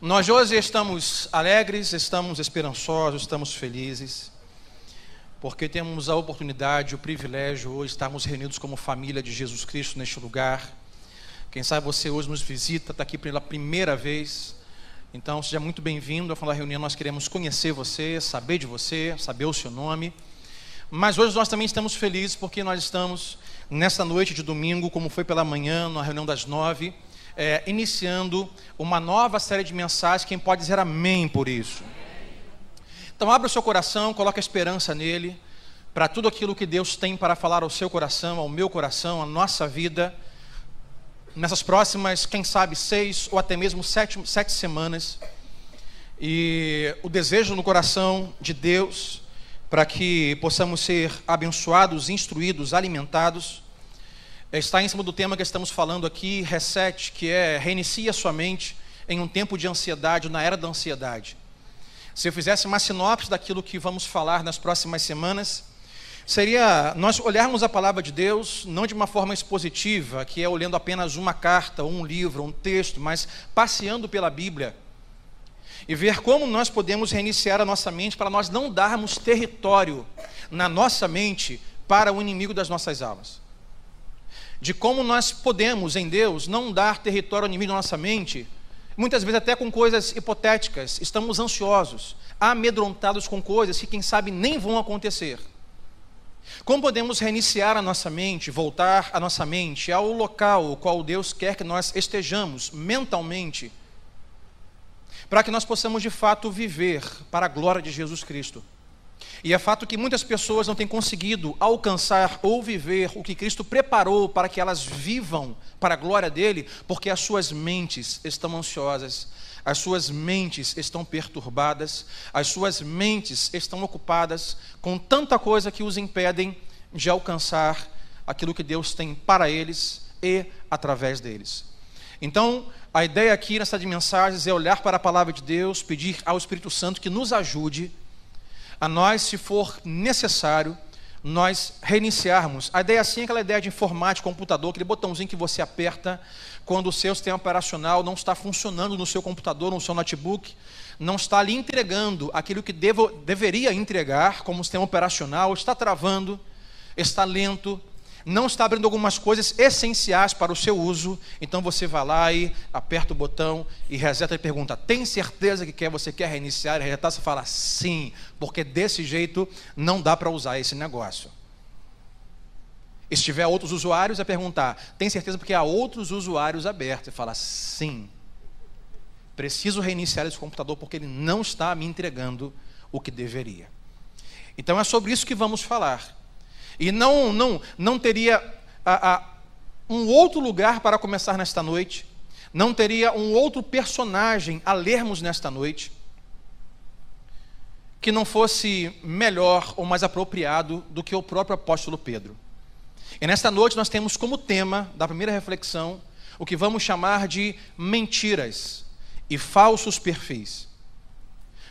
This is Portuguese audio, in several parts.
Nós hoje estamos alegres, estamos esperançosos, estamos felizes, porque temos a oportunidade, o privilégio hoje estarmos reunidos como família de Jesus Cristo neste lugar. Quem sabe você hoje nos visita, está aqui pela primeira vez. Então, seja muito bem-vindo. Final da reunião, nós queremos conhecer você, saber de você, saber o seu nome. Mas hoje nós também estamos felizes porque nós estamos nesta noite de domingo, como foi pela manhã, na reunião das nove, é, iniciando uma nova série de mensagens. Quem pode dizer amém por isso? Então, abra o seu coração, coloque a esperança nele, para tudo aquilo que Deus tem para falar ao seu coração, ao meu coração, à nossa vida, nessas próximas, quem sabe, seis ou até mesmo sete, sete semanas. E o desejo no coração de Deus para que possamos ser abençoados, instruídos, alimentados, está em cima do tema que estamos falando aqui, reset, que é reinicia sua mente em um tempo de ansiedade, na era da ansiedade. Se eu fizesse uma sinopse daquilo que vamos falar nas próximas semanas, seria nós olharmos a palavra de Deus não de uma forma expositiva, que é olhando apenas uma carta, um livro, um texto, mas passeando pela Bíblia e ver como nós podemos reiniciar a nossa mente para nós não darmos território na nossa mente para o inimigo das nossas almas. De como nós podemos, em Deus, não dar território ao inimigo da nossa mente, muitas vezes até com coisas hipotéticas, estamos ansiosos, amedrontados com coisas que, quem sabe, nem vão acontecer. Como podemos reiniciar a nossa mente, voltar a nossa mente ao local o qual Deus quer que nós estejamos mentalmente? para que nós possamos de fato viver para a glória de Jesus Cristo. E é fato que muitas pessoas não têm conseguido alcançar ou viver o que Cristo preparou para que elas vivam para a glória dele, porque as suas mentes estão ansiosas, as suas mentes estão perturbadas, as suas mentes estão ocupadas com tanta coisa que os impedem de alcançar aquilo que Deus tem para eles e através deles. Então, a ideia aqui nessa de mensagens é olhar para a palavra de Deus, pedir ao Espírito Santo que nos ajude a nós, se for necessário, nós reiniciarmos. A ideia assim é aquela ideia de informática, computador, aquele botãozinho que você aperta quando o seu sistema operacional não está funcionando no seu computador, no seu notebook, não está lhe entregando aquilo que devo, deveria entregar como sistema operacional, está travando, está lento, não está abrindo algumas coisas essenciais para o seu uso, então você vai lá e aperta o botão e reseta e pergunta: tem certeza que quer, você quer reiniciar e resetar? Você fala sim, porque desse jeito não dá para usar esse negócio. E se tiver outros usuários, é perguntar: tem certeza porque há outros usuários abertos? Você fala sim. Preciso reiniciar esse computador porque ele não está me entregando o que deveria. Então é sobre isso que vamos falar. E não, não, não teria a, a, um outro lugar para começar nesta noite, não teria um outro personagem a lermos nesta noite, que não fosse melhor ou mais apropriado do que o próprio apóstolo Pedro. E nesta noite nós temos como tema da primeira reflexão o que vamos chamar de mentiras e falsos perfis.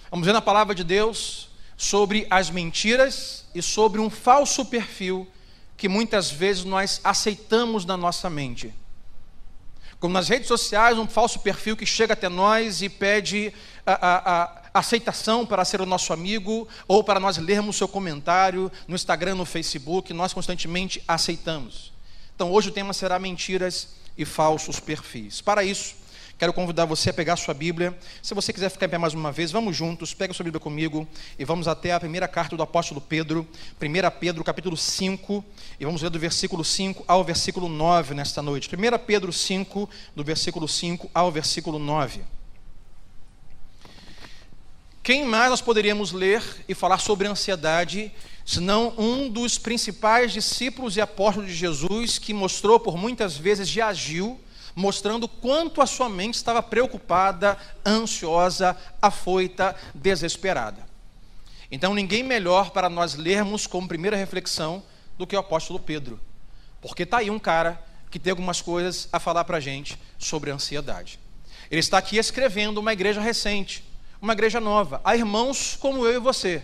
Vamos ver na palavra de Deus sobre as mentiras e sobre um falso perfil que muitas vezes nós aceitamos na nossa mente. Como nas redes sociais, um falso perfil que chega até nós e pede a, a, a aceitação para ser o nosso amigo ou para nós lermos seu comentário no Instagram, no Facebook, nós constantemente aceitamos. Então hoje o tema será mentiras e falsos perfis. Para isso, Quero convidar você a pegar sua Bíblia. Se você quiser ficar em pé mais uma vez, vamos juntos, pega sua Bíblia comigo e vamos até a primeira carta do apóstolo Pedro, 1 Pedro, capítulo 5, e vamos ler do versículo 5 ao versículo 9 nesta noite. 1 Pedro 5, do versículo 5 ao versículo 9. Quem mais nós poderíamos ler e falar sobre ansiedade, senão um dos principais discípulos e apóstolos de Jesus, que mostrou por muitas vezes e agiu mostrando quanto a sua mente estava preocupada, ansiosa, afoita, desesperada. Então, ninguém melhor para nós lermos como primeira reflexão do que o apóstolo Pedro, porque está aí um cara que tem algumas coisas a falar para a gente sobre ansiedade. Ele está aqui escrevendo uma igreja recente, uma igreja nova, há irmãos como eu e você,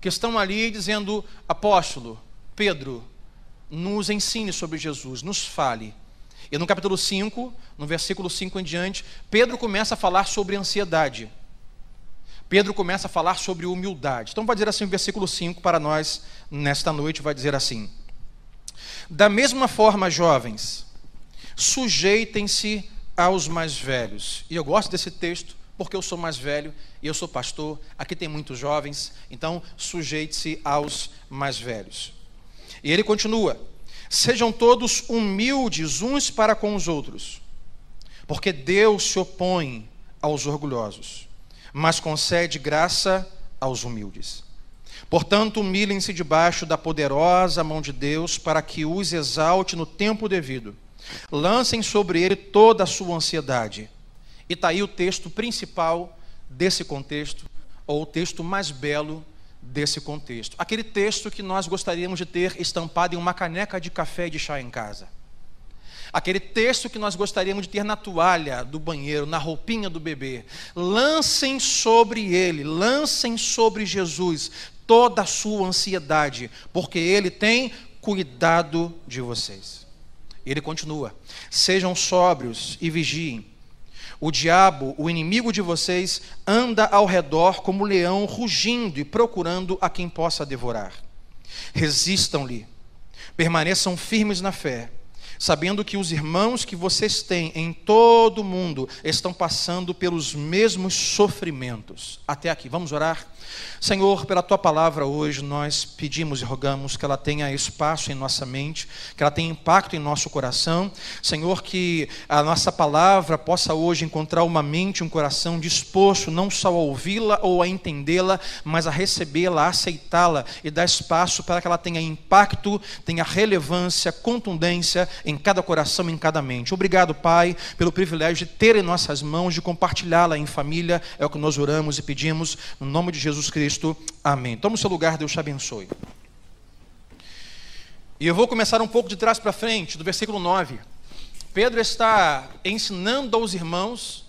que estão ali dizendo: apóstolo, Pedro, nos ensine sobre Jesus, nos fale. E no capítulo 5, no versículo 5 em diante, Pedro começa a falar sobre ansiedade. Pedro começa a falar sobre humildade. Então vai dizer assim o versículo 5 para nós nesta noite, vai dizer assim: Da mesma forma, jovens, sujeitem-se aos mais velhos. E eu gosto desse texto porque eu sou mais velho e eu sou pastor. Aqui tem muitos jovens, então sujeite-se aos mais velhos. E ele continua: Sejam todos humildes uns para com os outros, porque Deus se opõe aos orgulhosos, mas concede graça aos humildes. Portanto, humilhem-se debaixo da poderosa mão de Deus, para que os exalte no tempo devido. Lancem sobre ele toda a sua ansiedade. E está aí o texto principal desse contexto, ou o texto mais belo desse contexto. Aquele texto que nós gostaríamos de ter estampado em uma caneca de café e de chá em casa. Aquele texto que nós gostaríamos de ter na toalha do banheiro, na roupinha do bebê. Lancem sobre ele, lancem sobre Jesus toda a sua ansiedade, porque ele tem cuidado de vocês. Ele continua: sejam sóbrios e vigiem. O diabo, o inimigo de vocês, anda ao redor como leão rugindo e procurando a quem possa devorar. Resistam-lhe, permaneçam firmes na fé, sabendo que os irmãos que vocês têm em todo o mundo estão passando pelos mesmos sofrimentos. Até aqui, vamos orar? Senhor, pela tua palavra hoje, nós pedimos e rogamos que ela tenha espaço em nossa mente, que ela tenha impacto em nosso coração. Senhor, que a nossa palavra possa hoje encontrar uma mente, um coração disposto não só a ouvi-la ou a entendê-la, mas a recebê-la, a aceitá-la e dar espaço para que ela tenha impacto, tenha relevância, contundência em cada coração, em cada mente. Obrigado, Pai, pelo privilégio de ter em nossas mãos, de compartilhá-la em família. É o que nós oramos e pedimos, no nome de Jesus Cristo. Cristo. Amém. Toma o seu lugar, Deus te abençoe. E eu vou começar um pouco de trás para frente, do versículo 9. Pedro está ensinando aos irmãos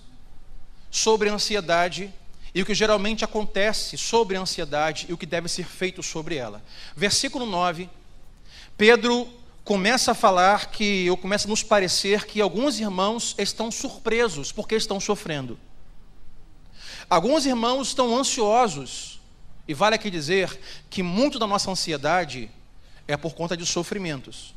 sobre a ansiedade e o que geralmente acontece sobre a ansiedade e o que deve ser feito sobre ela. Versículo 9, Pedro começa a falar que, ou começa a nos parecer que alguns irmãos estão surpresos porque estão sofrendo. Alguns irmãos estão ansiosos e vale aqui dizer que muito da nossa ansiedade é por conta de sofrimentos.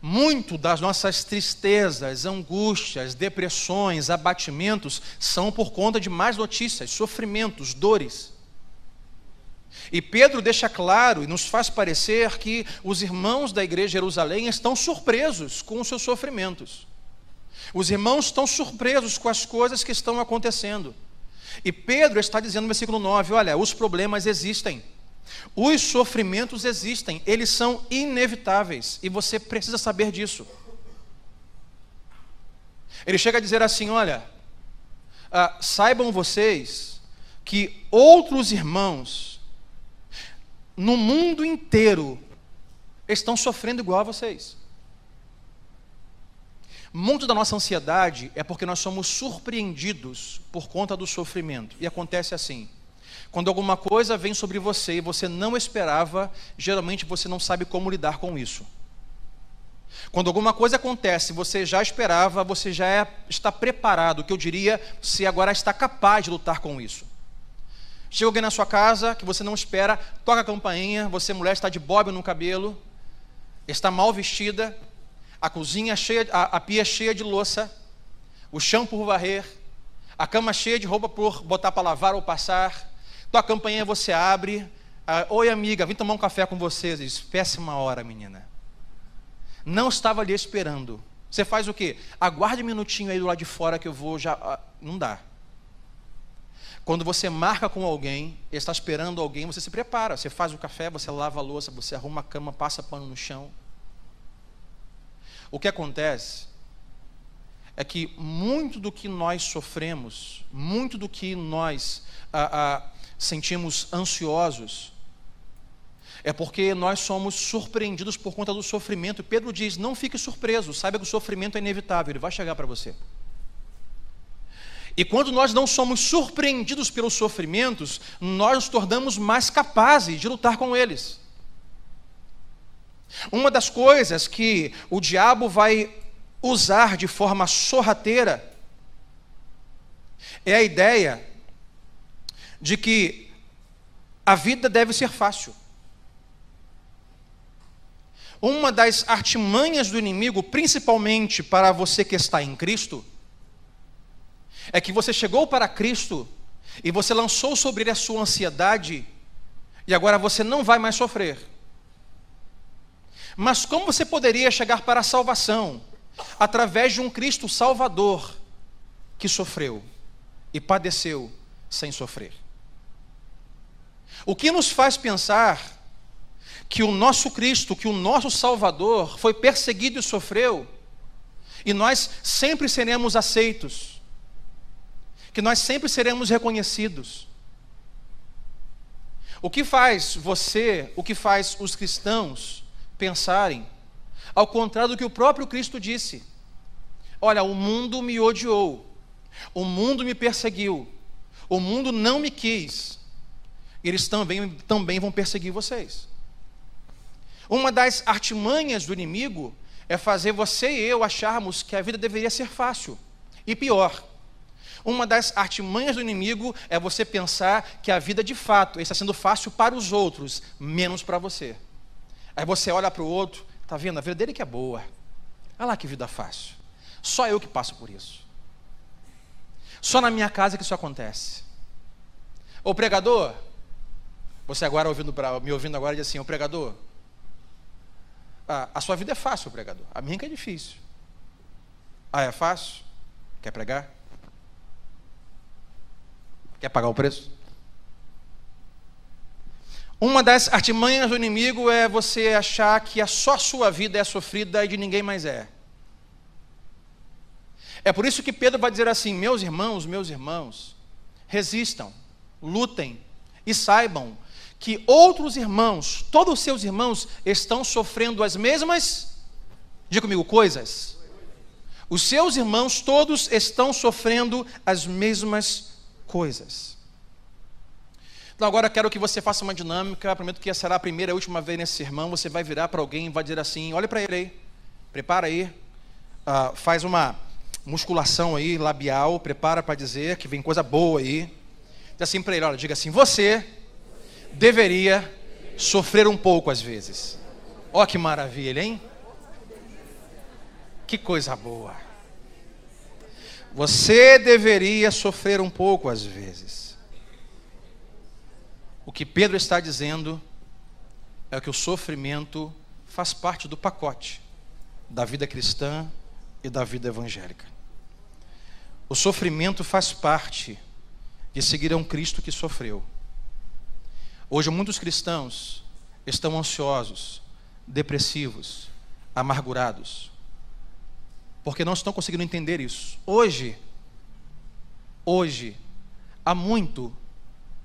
Muito das nossas tristezas, angústias, depressões, abatimentos são por conta de más notícias, sofrimentos, dores. E Pedro deixa claro e nos faz parecer que os irmãos da igreja de Jerusalém estão surpresos com os seus sofrimentos. Os irmãos estão surpresos com as coisas que estão acontecendo. E Pedro está dizendo no versículo 9: olha, os problemas existem, os sofrimentos existem, eles são inevitáveis e você precisa saber disso. Ele chega a dizer assim: olha, ah, saibam vocês que outros irmãos no mundo inteiro estão sofrendo igual a vocês. Muito da nossa ansiedade é porque nós somos surpreendidos por conta do sofrimento. E acontece assim: quando alguma coisa vem sobre você e você não esperava, geralmente você não sabe como lidar com isso. Quando alguma coisa acontece, você já esperava, você já é, está preparado, que eu diria, você agora está capaz de lutar com isso. Chega alguém na sua casa que você não espera, toca a campainha, você mulher está de bob no cabelo, está mal vestida, a cozinha cheia, a, a pia cheia de louça, o chão por varrer, a cama cheia de roupa por botar para lavar ou passar, tua campainha você abre, ah, oi amiga, vim tomar um café com você, diz, péssima hora menina, não estava ali esperando, você faz o quê? Aguarde um minutinho aí do lado de fora que eu vou já, ah, não dá, quando você marca com alguém, está esperando alguém, você se prepara, você faz o café, você lava a louça, você arruma a cama, passa pano no chão, o que acontece é que muito do que nós sofremos, muito do que nós ah, ah, sentimos ansiosos, é porque nós somos surpreendidos por conta do sofrimento. Pedro diz: não fique surpreso, saiba que o sofrimento é inevitável, ele vai chegar para você. E quando nós não somos surpreendidos pelos sofrimentos, nós nos tornamos mais capazes de lutar com eles. Uma das coisas que o diabo vai usar de forma sorrateira é a ideia de que a vida deve ser fácil. Uma das artimanhas do inimigo, principalmente para você que está em Cristo, é que você chegou para Cristo e você lançou sobre ele a sua ansiedade, e agora você não vai mais sofrer. Mas como você poderia chegar para a salvação através de um Cristo Salvador que sofreu e padeceu sem sofrer? O que nos faz pensar que o nosso Cristo, que o nosso Salvador foi perseguido e sofreu, e nós sempre seremos aceitos, que nós sempre seremos reconhecidos. O que faz você, o que faz os cristãos pensarem, ao contrário do que o próprio Cristo disse: Olha, o mundo me odiou, o mundo me perseguiu, o mundo não me quis, eles também, também vão perseguir vocês. Uma das artimanhas do inimigo é fazer você e eu acharmos que a vida deveria ser fácil. E pior, uma das artimanhas do inimigo é você pensar que a vida de fato está sendo fácil para os outros, menos para você. Aí você olha para o outro, tá vendo? A vida dele que é boa. Olha lá que vida fácil. Só eu que passo por isso. Só na minha casa que isso acontece. Ô pregador, você agora ouvindo pra, me ouvindo agora diz assim, ô pregador, ah, a sua vida é fácil, pregador. A minha que é difícil. Ah, é fácil? Quer pregar? Quer pagar o preço? Uma das artimanhas do inimigo é você achar que a só sua vida é sofrida e de ninguém mais é. É por isso que Pedro vai dizer assim: meus irmãos, meus irmãos, resistam, lutem e saibam que outros irmãos, todos os seus irmãos, estão sofrendo as mesmas, diga comigo, coisas. Os seus irmãos todos estão sofrendo as mesmas coisas. Então agora quero que você faça uma dinâmica, eu prometo que será a primeira e última vez nesse sermão, você vai virar para alguém e vai dizer assim, olha para ele aí, prepara aí, uh, faz uma musculação aí, labial, prepara para dizer que vem coisa boa aí. Diz assim para ele, olha, diga assim, você deveria sofrer um pouco às vezes. Ó oh, que maravilha, hein? Que coisa boa. Você deveria sofrer um pouco às vezes. O que Pedro está dizendo é que o sofrimento faz parte do pacote da vida cristã e da vida evangélica. O sofrimento faz parte de seguir a um Cristo que sofreu. Hoje, muitos cristãos estão ansiosos, depressivos, amargurados, porque não estão conseguindo entender isso. Hoje, hoje, há muito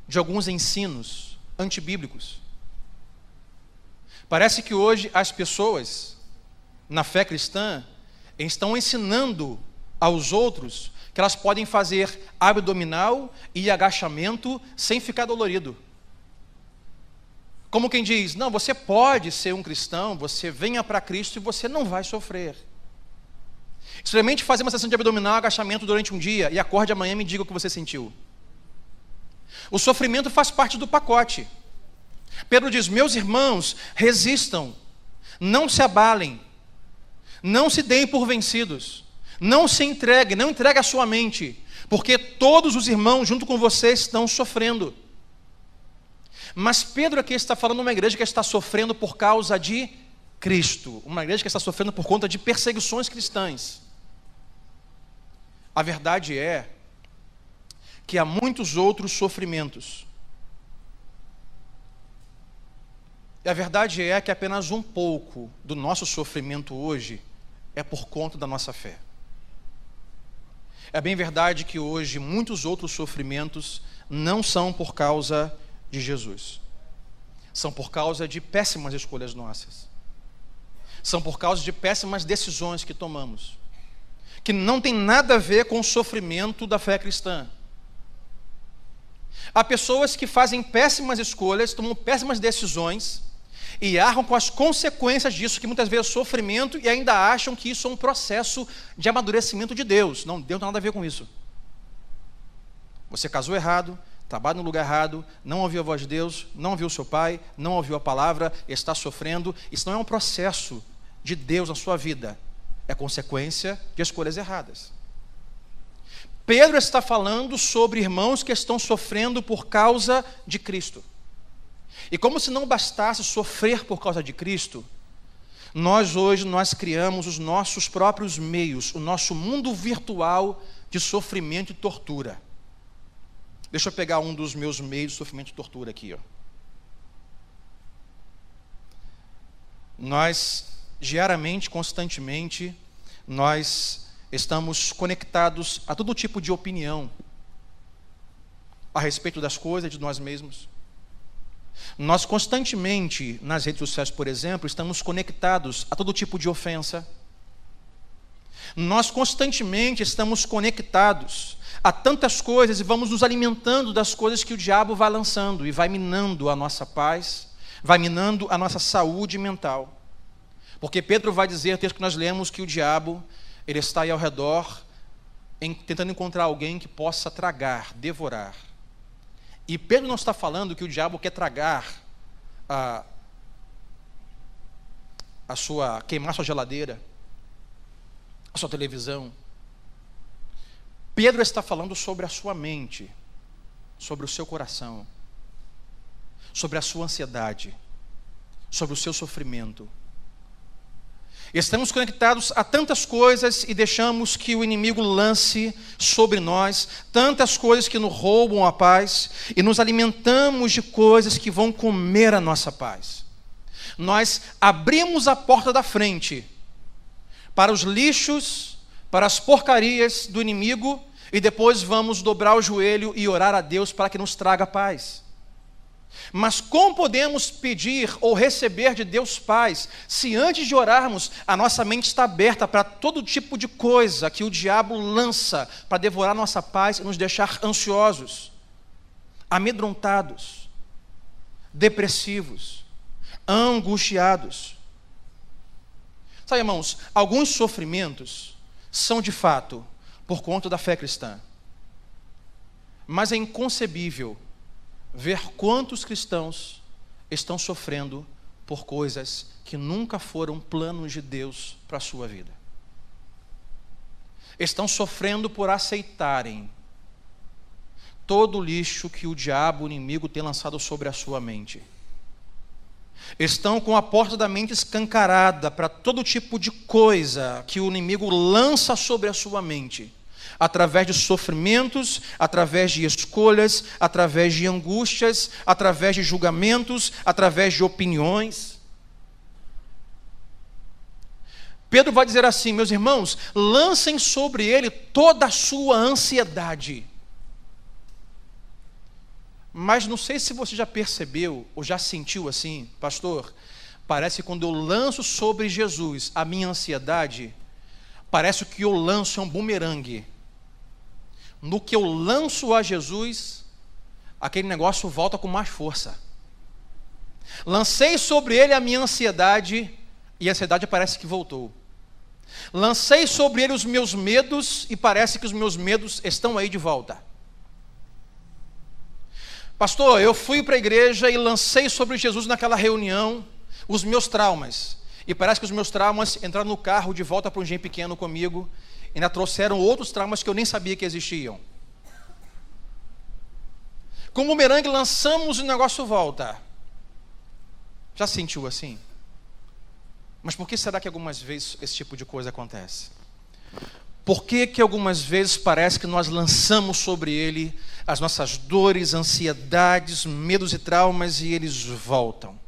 de alguns ensinos antibíblicos. Parece que hoje as pessoas, na fé cristã, estão ensinando aos outros que elas podem fazer abdominal e agachamento sem ficar dolorido. Como quem diz: não, você pode ser um cristão, você venha para Cristo e você não vai sofrer. Experimente fazer uma sessão de abdominal, agachamento durante um dia e acorde amanhã e me diga o que você sentiu. O sofrimento faz parte do pacote. Pedro diz: Meus irmãos, resistam, não se abalem, não se deem por vencidos, não se entreguem, não entregue a sua mente, porque todos os irmãos junto com você estão sofrendo. Mas Pedro aqui está falando de uma igreja que está sofrendo por causa de Cristo, uma igreja que está sofrendo por conta de perseguições cristãs. A verdade é que há muitos outros sofrimentos. E a verdade é que apenas um pouco do nosso sofrimento hoje é por conta da nossa fé. É bem verdade que hoje muitos outros sofrimentos não são por causa de Jesus. São por causa de péssimas escolhas nossas. São por causa de péssimas decisões que tomamos. Que não tem nada a ver com o sofrimento da fé cristã. Há pessoas que fazem péssimas escolhas, tomam péssimas decisões, e arcam com as consequências disso, que muitas vezes é sofrimento, e ainda acham que isso é um processo de amadurecimento de Deus. Não, Deus não tem nada a ver com isso. Você casou errado, trabalha no lugar errado, não ouviu a voz de Deus, não ouviu o seu pai, não ouviu a palavra, está sofrendo. Isso não é um processo de Deus na sua vida, é consequência de escolhas erradas. Pedro está falando sobre irmãos que estão sofrendo por causa de Cristo. E como se não bastasse sofrer por causa de Cristo, nós hoje nós criamos os nossos próprios meios, o nosso mundo virtual de sofrimento e tortura. Deixa eu pegar um dos meus meios de sofrimento e tortura aqui, ó. Nós diariamente, constantemente, nós estamos conectados a todo tipo de opinião a respeito das coisas de nós mesmos. Nós constantemente, nas redes sociais, por exemplo, estamos conectados a todo tipo de ofensa. Nós constantemente estamos conectados a tantas coisas e vamos nos alimentando das coisas que o diabo vai lançando e vai minando a nossa paz, vai minando a nossa saúde mental. Porque Pedro vai dizer, texto que nós lemos, que o diabo ele está aí ao redor em, tentando encontrar alguém que possa tragar, devorar. E Pedro não está falando que o diabo quer tragar a, a sua, queimar sua geladeira, a sua televisão. Pedro está falando sobre a sua mente, sobre o seu coração, sobre a sua ansiedade, sobre o seu sofrimento. Estamos conectados a tantas coisas e deixamos que o inimigo lance sobre nós tantas coisas que nos roubam a paz e nos alimentamos de coisas que vão comer a nossa paz. Nós abrimos a porta da frente para os lixos, para as porcarias do inimigo e depois vamos dobrar o joelho e orar a Deus para que nos traga paz. Mas como podemos pedir ou receber de Deus paz se antes de orarmos a nossa mente está aberta para todo tipo de coisa que o diabo lança para devorar nossa paz e nos deixar ansiosos, amedrontados, depressivos, angustiados? Sabe, irmãos, alguns sofrimentos são de fato por conta da fé cristã, mas é inconcebível ver quantos cristãos estão sofrendo por coisas que nunca foram planos de Deus para a sua vida. Estão sofrendo por aceitarem todo o lixo que o diabo, o inimigo, tem lançado sobre a sua mente. Estão com a porta da mente escancarada para todo tipo de coisa que o inimigo lança sobre a sua mente através de sofrimentos, através de escolhas, através de angústias, através de julgamentos, através de opiniões. Pedro vai dizer assim: meus irmãos, lancem sobre ele toda a sua ansiedade. Mas não sei se você já percebeu ou já sentiu assim, pastor. Parece que quando eu lanço sobre Jesus a minha ansiedade, parece que eu lanço é um bumerangue no que eu lanço a Jesus, aquele negócio volta com mais força. Lancei sobre ele a minha ansiedade e a ansiedade parece que voltou. Lancei sobre ele os meus medos e parece que os meus medos estão aí de volta. Pastor, eu fui para a igreja e lancei sobre Jesus naquela reunião os meus traumas. E parece que os meus traumas entraram no carro de volta para um gem pequeno comigo ainda trouxeram outros traumas que eu nem sabia que existiam. Com o bumerangue lançamos e o negócio volta. Já sentiu assim? Mas por que será que algumas vezes esse tipo de coisa acontece? Por que, que algumas vezes parece que nós lançamos sobre ele as nossas dores, ansiedades, medos e traumas e eles voltam?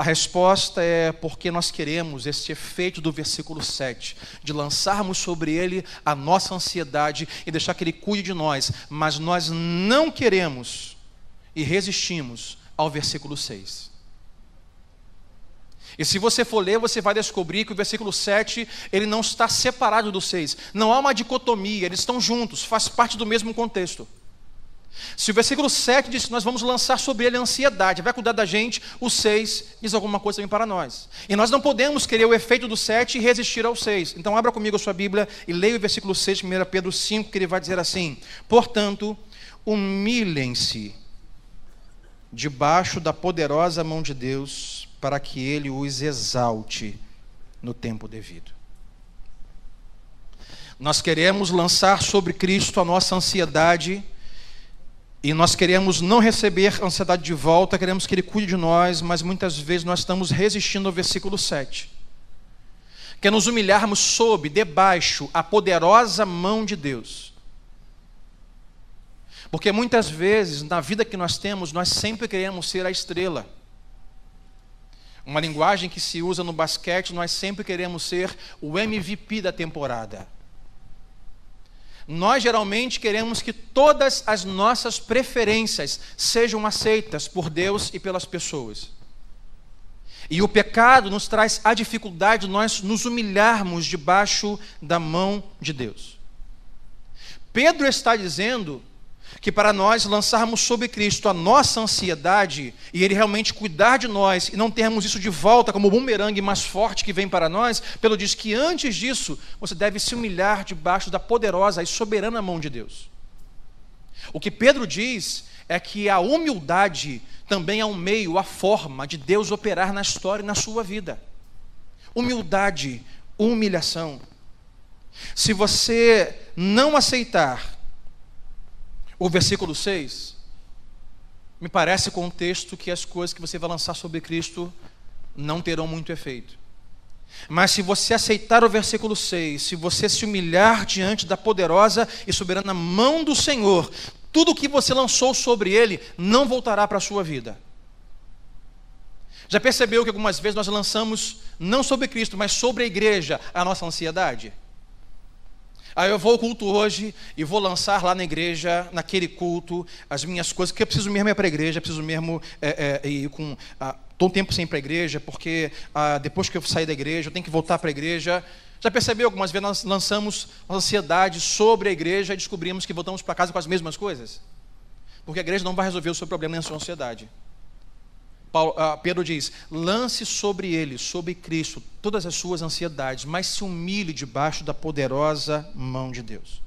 A resposta é porque nós queremos esse efeito do versículo 7, de lançarmos sobre ele a nossa ansiedade e deixar que ele cuide de nós, mas nós não queremos e resistimos ao versículo 6. E se você for ler, você vai descobrir que o versículo 7, ele não está separado do 6. Não há uma dicotomia, eles estão juntos, faz parte do mesmo contexto. Se o versículo 7 diz que nós vamos lançar sobre ele a ansiedade, vai cuidar da gente, o 6 diz alguma coisa também para nós. E nós não podemos querer o efeito do 7 e resistir ao 6. Então abra comigo a sua Bíblia e leia o versículo 6 de 1 Pedro 5, que ele vai dizer assim: Portanto, humilhem-se debaixo da poderosa mão de Deus, para que ele os exalte no tempo devido. Nós queremos lançar sobre Cristo a nossa ansiedade e nós queremos não receber ansiedade de volta, queremos que Ele cuide de nós, mas muitas vezes nós estamos resistindo ao versículo 7. Que é nos humilharmos sob, debaixo, a poderosa mão de Deus. Porque muitas vezes, na vida que nós temos, nós sempre queremos ser a estrela. Uma linguagem que se usa no basquete, nós sempre queremos ser o MVP da temporada nós geralmente queremos que todas as nossas preferências sejam aceitas por Deus e pelas pessoas. E o pecado nos traz a dificuldade de nós nos humilharmos debaixo da mão de Deus. Pedro está dizendo que para nós lançarmos sobre Cristo a nossa ansiedade e Ele realmente cuidar de nós e não termos isso de volta como o bumerangue mais forte que vem para nós, pelo diz que antes disso você deve se humilhar debaixo da poderosa e soberana mão de Deus. O que Pedro diz é que a humildade também é um meio, a forma de Deus operar na história e na sua vida. Humildade, humilhação. Se você não aceitar o versículo 6 me parece com o texto que as coisas que você vai lançar sobre Cristo não terão muito efeito. Mas se você aceitar o versículo 6, se você se humilhar diante da poderosa e soberana mão do Senhor, tudo o que você lançou sobre ele não voltará para a sua vida. Já percebeu que algumas vezes nós lançamos não sobre Cristo, mas sobre a igreja a nossa ansiedade? Aí eu vou ao culto hoje e vou lançar lá na igreja, naquele culto, as minhas coisas, porque eu preciso mesmo ir para a igreja, preciso mesmo é, é, ir com. Ah, Estou um tempo sem ir para a igreja, porque ah, depois que eu sair da igreja, eu tenho que voltar para a igreja. Já percebeu algumas vezes nós lançamos ansiedade sobre a igreja e descobrimos que voltamos para casa com as mesmas coisas? Porque a igreja não vai resolver o seu problema nem a sua ansiedade. Paulo, uh, Pedro diz: lance sobre ele, sobre Cristo, todas as suas ansiedades, mas se humilhe debaixo da poderosa mão de Deus.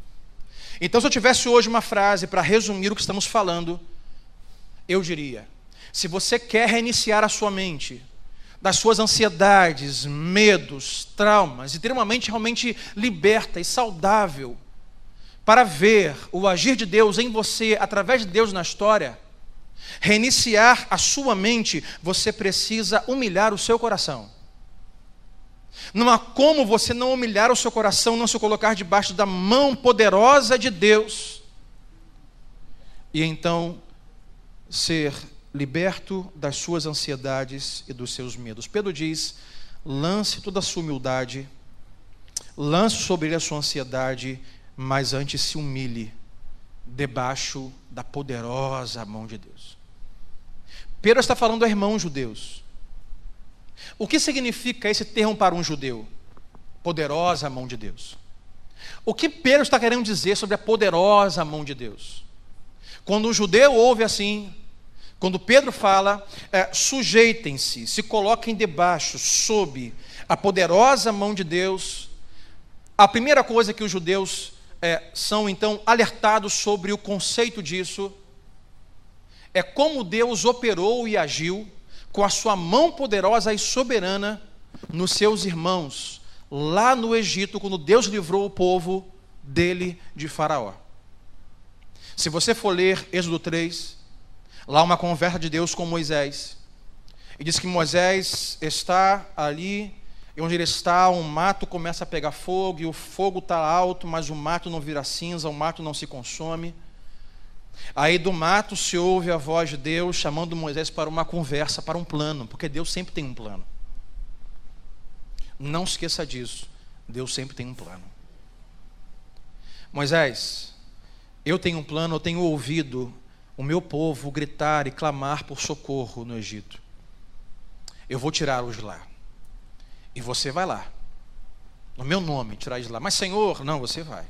Então, se eu tivesse hoje uma frase para resumir o que estamos falando, eu diria: se você quer reiniciar a sua mente, das suas ansiedades, medos, traumas, e ter uma mente realmente liberta e saudável, para ver o agir de Deus em você, através de Deus na história, reiniciar a sua mente, você precisa humilhar o seu coração. Não há como você não humilhar o seu coração, não se colocar debaixo da mão poderosa de Deus e então ser liberto das suas ansiedades e dos seus medos. Pedro diz: lance toda a sua humildade, lance sobre ele a sua ansiedade, mas antes se humilhe debaixo da poderosa mão de Deus. Pedro está falando a irmãos judeus. O que significa esse termo para um judeu? Poderosa mão de Deus. O que Pedro está querendo dizer sobre a poderosa mão de Deus? Quando um judeu ouve assim, quando Pedro fala, é, sujeitem-se, se coloquem debaixo, sob a poderosa mão de Deus, a primeira coisa que os judeus é, são então alertados sobre o conceito disso é como Deus operou e agiu com a sua mão poderosa e soberana nos seus irmãos, lá no Egito, quando Deus livrou o povo dele de Faraó. Se você for ler Êxodo 3, lá uma conversa de Deus com Moisés, e diz que Moisés está ali e onde ele está, um mato começa a pegar fogo, e o fogo está alto, mas o mato não vira cinza, o mato não se consome. Aí do mato se ouve a voz de Deus chamando Moisés para uma conversa, para um plano, porque Deus sempre tem um plano. Não esqueça disso. Deus sempre tem um plano. Moisés, eu tenho um plano, eu tenho ouvido o meu povo gritar e clamar por socorro no Egito. Eu vou tirá-los lá. E você vai lá. No meu nome, tirar de lá. Mas Senhor, não, você vai.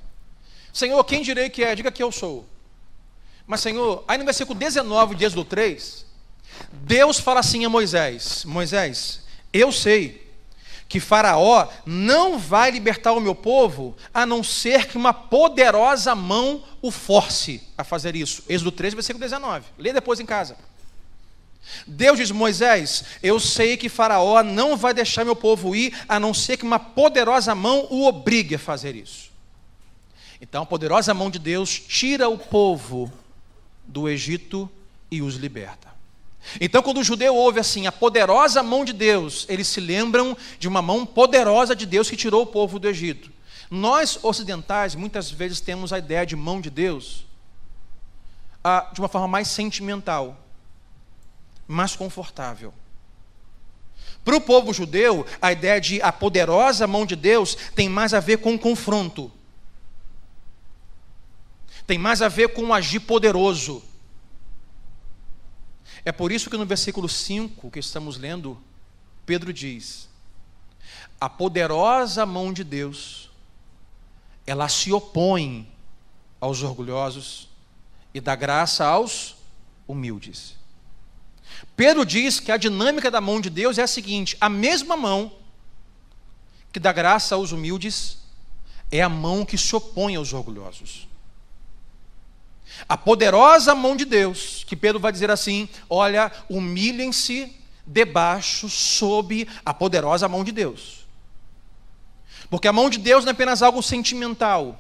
Senhor, quem direi que é? Diga que eu sou. Mas, Senhor, aí no versículo 19 de Êxodo 3, Deus fala assim a Moisés: Moisés, eu sei que Faraó não vai libertar o meu povo a não ser que uma poderosa mão o force a fazer isso. Êxodo 3, versículo 19. Lê depois em casa. Deus diz: Moisés, eu sei que Faraó não vai deixar meu povo ir a não ser que uma poderosa mão o obrigue a fazer isso. Então, a poderosa mão de Deus tira o povo do Egito e os liberta. Então, quando o judeu ouve assim, a poderosa mão de Deus, eles se lembram de uma mão poderosa de Deus que tirou o povo do Egito. Nós, ocidentais, muitas vezes temos a ideia de mão de Deus ah, de uma forma mais sentimental, mais confortável. Para o povo judeu, a ideia de a poderosa mão de Deus tem mais a ver com confronto, tem mais a ver com um agir poderoso. É por isso que no versículo 5 que estamos lendo, Pedro diz: A poderosa mão de Deus, ela se opõe aos orgulhosos e dá graça aos humildes. Pedro diz que a dinâmica da mão de Deus é a seguinte: a mesma mão que dá graça aos humildes é a mão que se opõe aos orgulhosos. A poderosa mão de Deus, que Pedro vai dizer assim: olha, humilhem-se debaixo, sob a poderosa mão de Deus. Porque a mão de Deus não é apenas algo sentimental,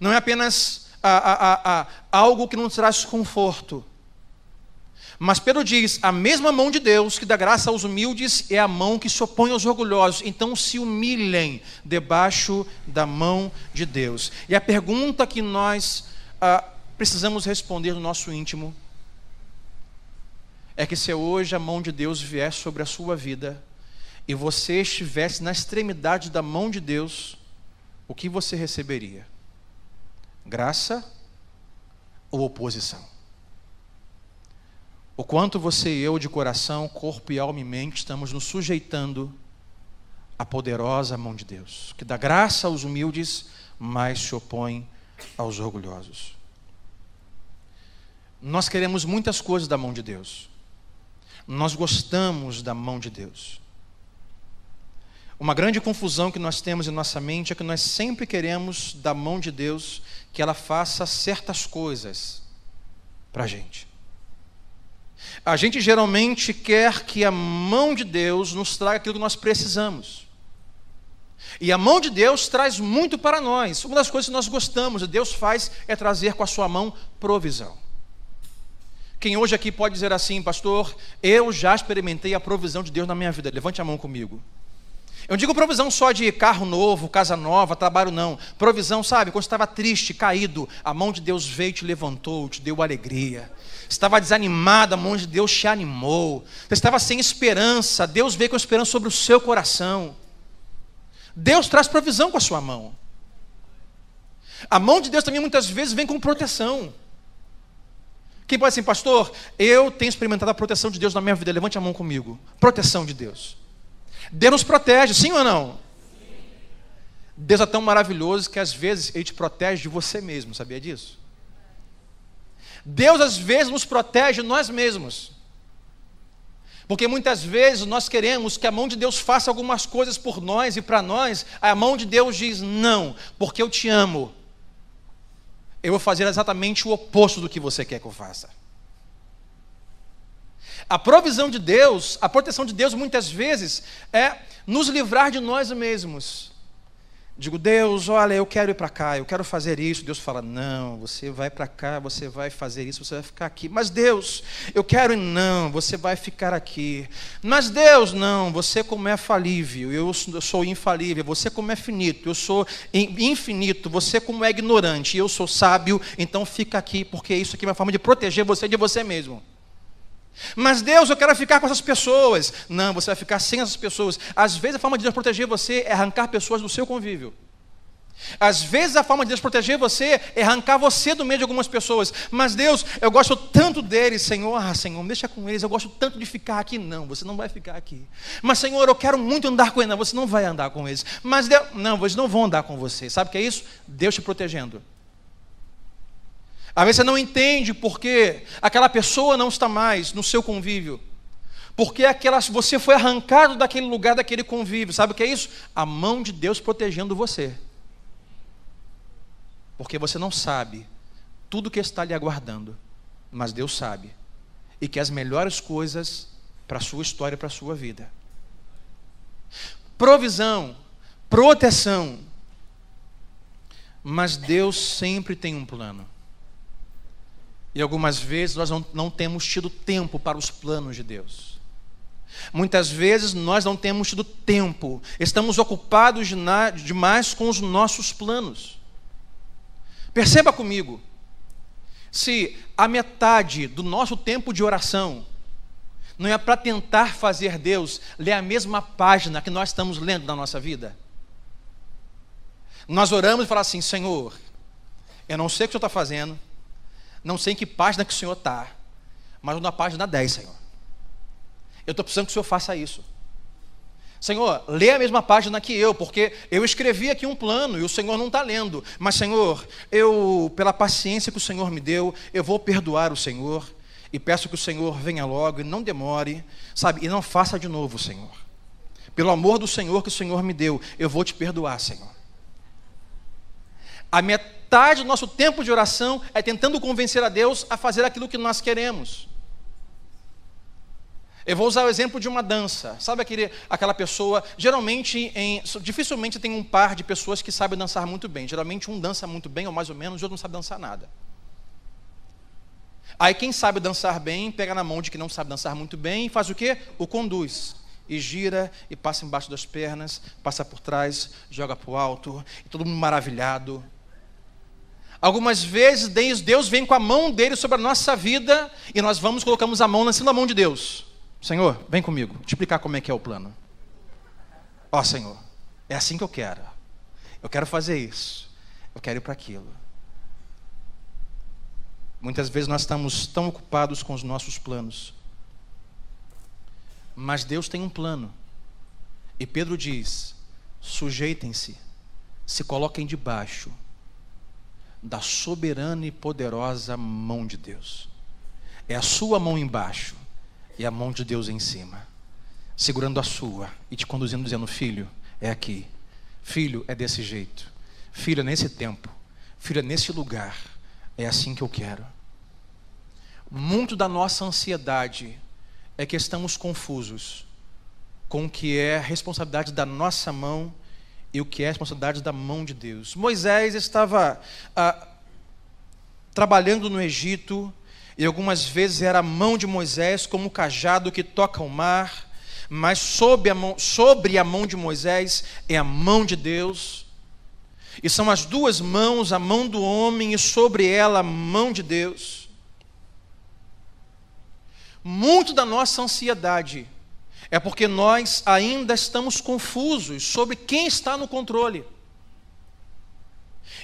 não é apenas a, a, a, algo que nos traz conforto. Mas Pedro diz: a mesma mão de Deus que dá graça aos humildes é a mão que se opõe aos orgulhosos. Então se humilhem debaixo da mão de Deus. E a pergunta que nós ah, precisamos responder no nosso íntimo é que se hoje a mão de Deus vier sobre a sua vida e você estivesse na extremidade da mão de Deus, o que você receberia? Graça ou oposição? O quanto você e eu, de coração, corpo e alma e mente, estamos nos sujeitando à poderosa mão de Deus, que dá graça aos humildes, mas se opõe aos orgulhosos. Nós queremos muitas coisas da mão de Deus. Nós gostamos da mão de Deus. Uma grande confusão que nós temos em nossa mente é que nós sempre queremos da mão de Deus que ela faça certas coisas para a gente. A gente geralmente quer que a mão de Deus nos traga aquilo que nós precisamos. E a mão de Deus traz muito para nós. Uma das coisas que nós gostamos, e Deus faz, é trazer com a sua mão provisão. Quem hoje aqui pode dizer assim, pastor, eu já experimentei a provisão de Deus na minha vida. Levante a mão comigo. Eu não digo provisão só de carro novo, casa nova, trabalho, não. Provisão, sabe, quando estava triste, caído, a mão de Deus veio, te levantou, te deu alegria. Estava desanimado, a mão de Deus te animou. Você estava sem esperança, Deus veio com esperança sobre o seu coração. Deus traz provisão com a sua mão. A mão de Deus também muitas vezes vem com proteção. Quem pode assim, pastor, eu tenho experimentado a proteção de Deus na minha vida, levante a mão comigo. Proteção de Deus. Deus nos protege, sim ou não? Deus é tão maravilhoso que às vezes Ele te protege de você mesmo, sabia disso? Deus às vezes nos protege nós mesmos. Porque muitas vezes nós queremos que a mão de Deus faça algumas coisas por nós e para nós, a mão de Deus diz não, porque eu te amo. Eu vou fazer exatamente o oposto do que você quer que eu faça. A provisão de Deus, a proteção de Deus muitas vezes é nos livrar de nós mesmos. Digo, Deus, olha, eu quero ir para cá, eu quero fazer isso. Deus fala, não, você vai para cá, você vai fazer isso, você vai ficar aqui. Mas Deus, eu quero ir, não, você vai ficar aqui. Mas Deus, não, você como é falível, eu sou infalível. Você como é finito, eu sou infinito. Você como é ignorante, eu sou sábio. Então fica aqui, porque isso aqui é uma forma de proteger você de você mesmo. Mas Deus, eu quero ficar com essas pessoas. Não, você vai ficar sem essas pessoas. Às vezes a forma de Deus proteger você é arrancar pessoas do seu convívio. Às vezes a forma de Deus proteger você é arrancar você do meio de algumas pessoas. Mas Deus, eu gosto tanto deles, Senhor. Ah, Senhor, deixa com eles. Eu gosto tanto de ficar aqui. Não, você não vai ficar aqui. Mas Senhor, eu quero muito andar com eles. Não, você não vai andar com eles. Mas Deus, não, eles não vão andar com você. Sabe o que é isso? Deus te protegendo. Às vezes você não entende porque aquela pessoa não está mais no seu convívio. Porque aquela, você foi arrancado daquele lugar, daquele convívio. Sabe o que é isso? A mão de Deus protegendo você. Porque você não sabe tudo que está lhe aguardando, mas Deus sabe. E que as melhores coisas para a sua história para a sua vida. Provisão, proteção. Mas Deus sempre tem um plano. E algumas vezes nós não, não temos tido tempo para os planos de Deus. Muitas vezes nós não temos tido tempo, estamos ocupados demais com os nossos planos. Perceba comigo, se a metade do nosso tempo de oração não é para tentar fazer Deus ler a mesma página que nós estamos lendo na nossa vida. Nós oramos e falamos assim: Senhor, eu não sei o que o Senhor está fazendo, não sei em que página que o Senhor está, mas na página 10, Senhor. Eu estou precisando que o Senhor faça isso. Senhor, lê a mesma página que eu, porque eu escrevi aqui um plano e o Senhor não está lendo. Mas, Senhor, eu, pela paciência que o Senhor me deu, eu vou perdoar o Senhor e peço que o Senhor venha logo e não demore, sabe? E não faça de novo, Senhor. Pelo amor do Senhor que o Senhor me deu, eu vou te perdoar, Senhor. A metade do nosso tempo de oração é tentando convencer a Deus a fazer aquilo que nós queremos. Eu vou usar o exemplo de uma dança. Sabe aquele, aquela pessoa, geralmente, em, dificilmente tem um par de pessoas que sabem dançar muito bem. Geralmente um dança muito bem, ou mais ou menos, o outro não sabe dançar nada. Aí quem sabe dançar bem, pega na mão de quem não sabe dançar muito bem e faz o quê? O conduz. E gira e passa embaixo das pernas, passa por trás, joga para o alto, e todo mundo maravilhado. Algumas vezes Deus vem com a mão dele sobre a nossa vida e nós vamos colocamos a mão da mão de Deus. Senhor, vem comigo, te explicar como é que é o plano. Ó Senhor, é assim que eu quero. Eu quero fazer isso. Eu quero ir para aquilo. Muitas vezes nós estamos tão ocupados com os nossos planos. Mas Deus tem um plano. E Pedro diz: sujeitem-se, se coloquem debaixo da soberana e poderosa mão de Deus. É a sua mão embaixo e a mão de Deus em cima, segurando a sua e te conduzindo, dizendo: Filho, é aqui. Filho, é desse jeito. Filho, é nesse tempo. Filho, é nesse lugar. É assim que eu quero. Muito da nossa ansiedade é que estamos confusos com o que é responsabilidade da nossa mão e o que é responsabilidade da mão de Deus. Moisés estava ah, trabalhando no Egito e algumas vezes era a mão de Moisés como o cajado que toca o mar, mas sobre a mão, sobre a mão de Moisés é a mão de Deus. E são as duas mãos, a mão do homem e sobre ela a mão de Deus. Muito da nossa ansiedade é porque nós ainda estamos confusos sobre quem está no controle.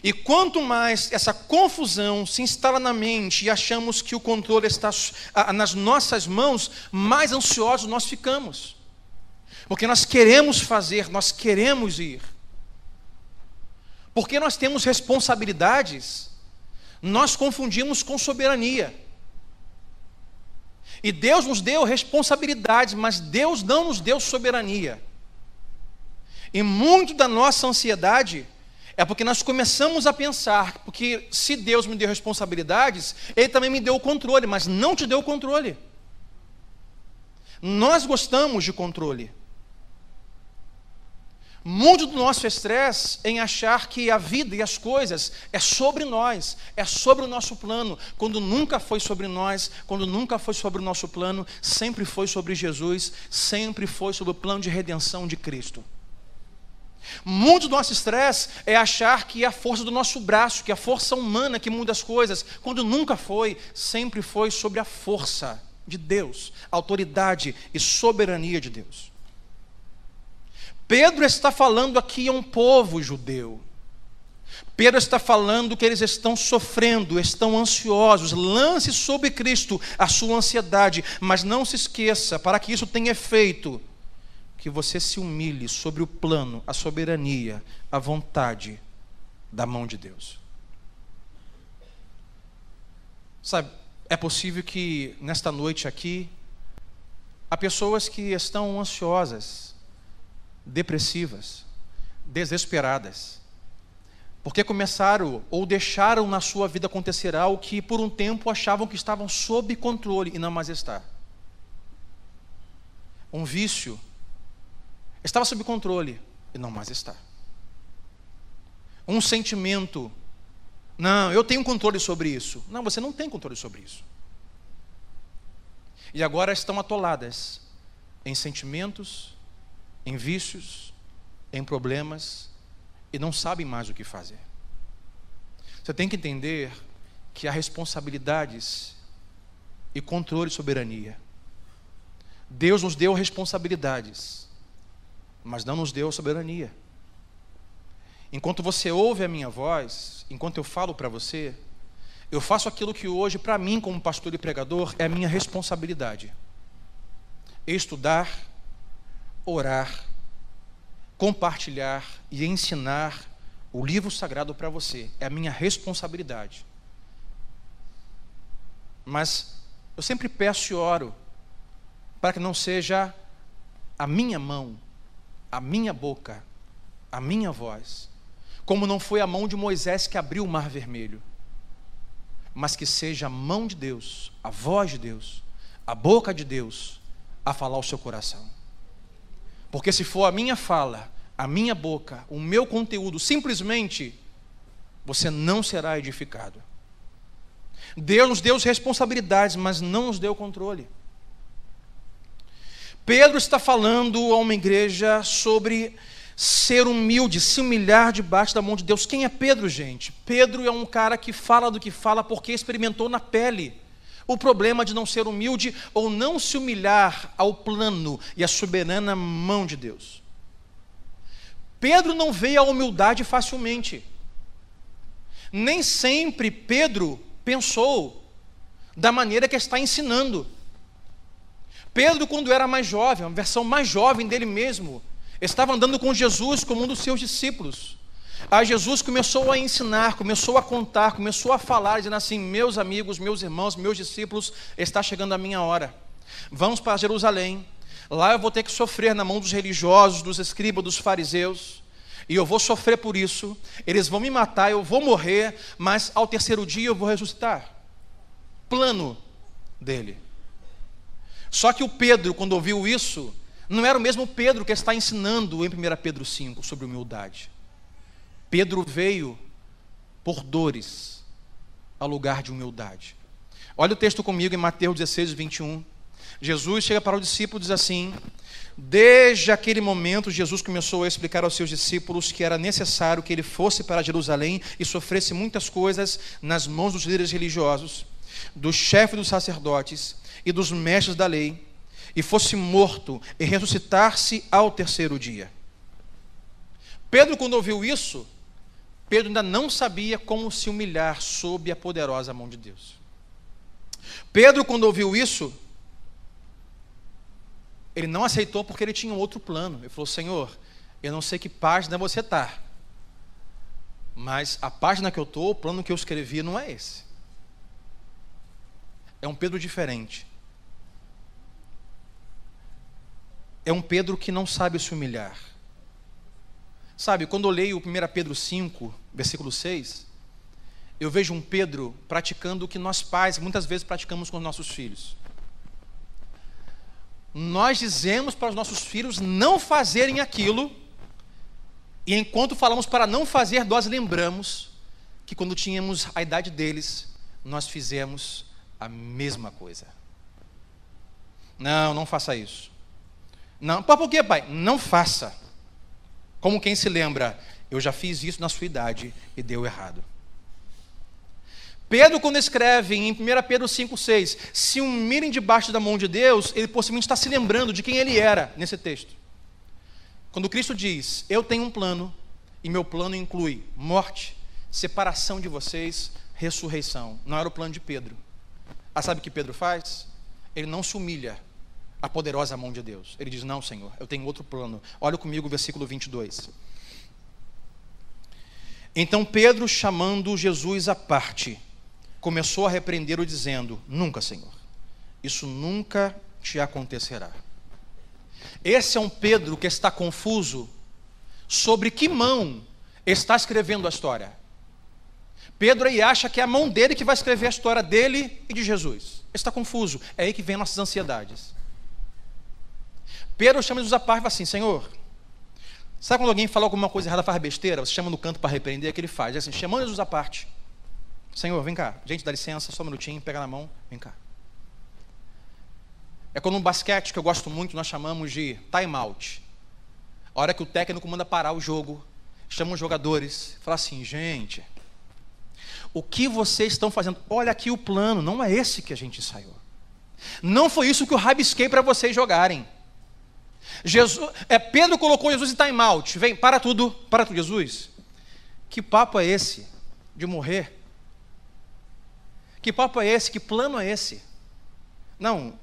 E quanto mais essa confusão se instala na mente e achamos que o controle está nas nossas mãos, mais ansiosos nós ficamos. Porque nós queremos fazer, nós queremos ir. Porque nós temos responsabilidades, nós confundimos com soberania. E Deus nos deu responsabilidades, mas Deus não nos deu soberania. E muito da nossa ansiedade é porque nós começamos a pensar, porque se Deus me deu responsabilidades, Ele também me deu o controle, mas não te deu o controle. Nós gostamos de controle. Muito do nosso estresse em achar que a vida e as coisas é sobre nós, é sobre o nosso plano, quando nunca foi sobre nós, quando nunca foi sobre o nosso plano, sempre foi sobre Jesus, sempre foi sobre o plano de redenção de Cristo. Muito do nosso estresse é achar que é a força do nosso braço, que é a força humana que muda as coisas, quando nunca foi, sempre foi sobre a força de Deus, autoridade e soberania de Deus. Pedro está falando aqui a um povo judeu. Pedro está falando que eles estão sofrendo, estão ansiosos. Lance sobre Cristo a sua ansiedade, mas não se esqueça, para que isso tenha efeito, que você se humilhe sobre o plano, a soberania, a vontade da mão de Deus. Sabe, é possível que nesta noite aqui há pessoas que estão ansiosas, depressivas, desesperadas, porque começaram ou deixaram na sua vida acontecer algo que por um tempo achavam que estavam sob controle e não mais está. Um vício estava sob controle e não mais está. Um sentimento, não, eu tenho controle sobre isso. Não, você não tem controle sobre isso. E agora estão atoladas em sentimentos, em vícios, em problemas e não sabem mais o que fazer. Você tem que entender que há responsabilidades e controle e soberania. Deus nos deu responsabilidades, mas não nos deu soberania. Enquanto você ouve a minha voz, enquanto eu falo para você, eu faço aquilo que hoje, para mim, como pastor e pregador, é a minha responsabilidade: estudar, orar, compartilhar e ensinar o livro sagrado para você. É a minha responsabilidade. Mas eu sempre peço e oro para que não seja a minha mão, a minha boca, a minha voz, como não foi a mão de Moisés que abriu o mar vermelho, mas que seja a mão de Deus, a voz de Deus, a boca de Deus a falar o seu coração. Porque se for a minha fala, a minha boca, o meu conteúdo, simplesmente, você não será edificado. Deus nos deu responsabilidades, mas não nos deu controle. Pedro está falando a uma igreja sobre ser humilde, se humilhar debaixo da mão de Deus. Quem é Pedro, gente? Pedro é um cara que fala do que fala porque experimentou na pele o problema de não ser humilde ou não se humilhar ao plano e à soberana mão de Deus. Pedro não veio à humildade facilmente. Nem sempre Pedro pensou da maneira que está ensinando. Pedro, quando era mais jovem, uma versão mais jovem dele mesmo, estava andando com Jesus como um dos seus discípulos. Aí Jesus começou a ensinar, começou a contar, começou a falar, dizendo assim: Meus amigos, meus irmãos, meus discípulos, está chegando a minha hora. Vamos para Jerusalém. Lá eu vou ter que sofrer na mão dos religiosos, dos escribas, dos fariseus. E eu vou sofrer por isso. Eles vão me matar, eu vou morrer, mas ao terceiro dia eu vou ressuscitar. Plano dele. Só que o Pedro, quando ouviu isso, não era o mesmo Pedro que está ensinando em 1 Pedro 5 sobre humildade. Pedro veio por dores ao lugar de humildade. Olha o texto comigo em Mateus 16, 21. Jesus chega para o discípulo e diz assim: Desde aquele momento, Jesus começou a explicar aos seus discípulos que era necessário que ele fosse para Jerusalém e sofresse muitas coisas nas mãos dos líderes religiosos, dos chefes dos sacerdotes e dos mestres da lei e fosse morto e ressuscitar-se ao terceiro dia. Pedro, quando ouviu isso, Pedro ainda não sabia como se humilhar sob a poderosa mão de Deus. Pedro, quando ouviu isso, ele não aceitou porque ele tinha um outro plano. Ele falou: Senhor, eu não sei que página você está, mas a página que eu estou, o plano que eu escrevi não é esse. É um Pedro diferente. é um Pedro que não sabe se humilhar. Sabe, quando eu leio 1 Pedro 5, versículo 6, eu vejo um Pedro praticando o que nós pais muitas vezes praticamos com os nossos filhos. Nós dizemos para os nossos filhos não fazerem aquilo, e enquanto falamos para não fazer, nós lembramos que quando tínhamos a idade deles, nós fizemos a mesma coisa. Não, não faça isso. Não, por quê, pai? Não faça. Como quem se lembra, eu já fiz isso na sua idade e deu errado. Pedro, quando escreve em 1 Pedro 5,6, se humilhem debaixo da mão de Deus, ele possivelmente está se lembrando de quem ele era nesse texto. Quando Cristo diz, eu tenho um plano, e meu plano inclui morte, separação de vocês, ressurreição. Não era o plano de Pedro. Ah, sabe o que Pedro faz? Ele não se humilha a poderosa mão de Deus. Ele diz: Não, Senhor, eu tenho outro plano. Olha comigo o versículo 22. Então Pedro, chamando Jesus à parte, começou a repreendê-lo, dizendo: Nunca, Senhor, isso nunca te acontecerá. Esse é um Pedro que está confuso sobre que mão está escrevendo a história. Pedro aí acha que é a mão dele que vai escrever a história dele e de Jesus. Está confuso. É aí que vem nossas ansiedades. Pedro chama Jesus à parte e fala assim: Senhor, sabe quando alguém fala alguma coisa errada, faz besteira? Você chama no canto para repreender, é que ele faz. É assim, chamando Jesus à parte. Senhor, vem cá. Gente, dá licença, só um minutinho, pega na mão, vem cá. É quando no basquete, que eu gosto muito, nós chamamos de time out. A hora que o técnico manda parar o jogo, chama os jogadores, fala assim, gente, o que vocês estão fazendo? Olha aqui o plano, não é esse que a gente ensaiou. Não foi isso que eu rabisquei para vocês jogarem. Jesus, é, Pedro colocou Jesus em time out. Vem, para tudo, para tudo, Jesus. Que papo é esse de morrer? Que papo é esse? Que plano é esse? Não,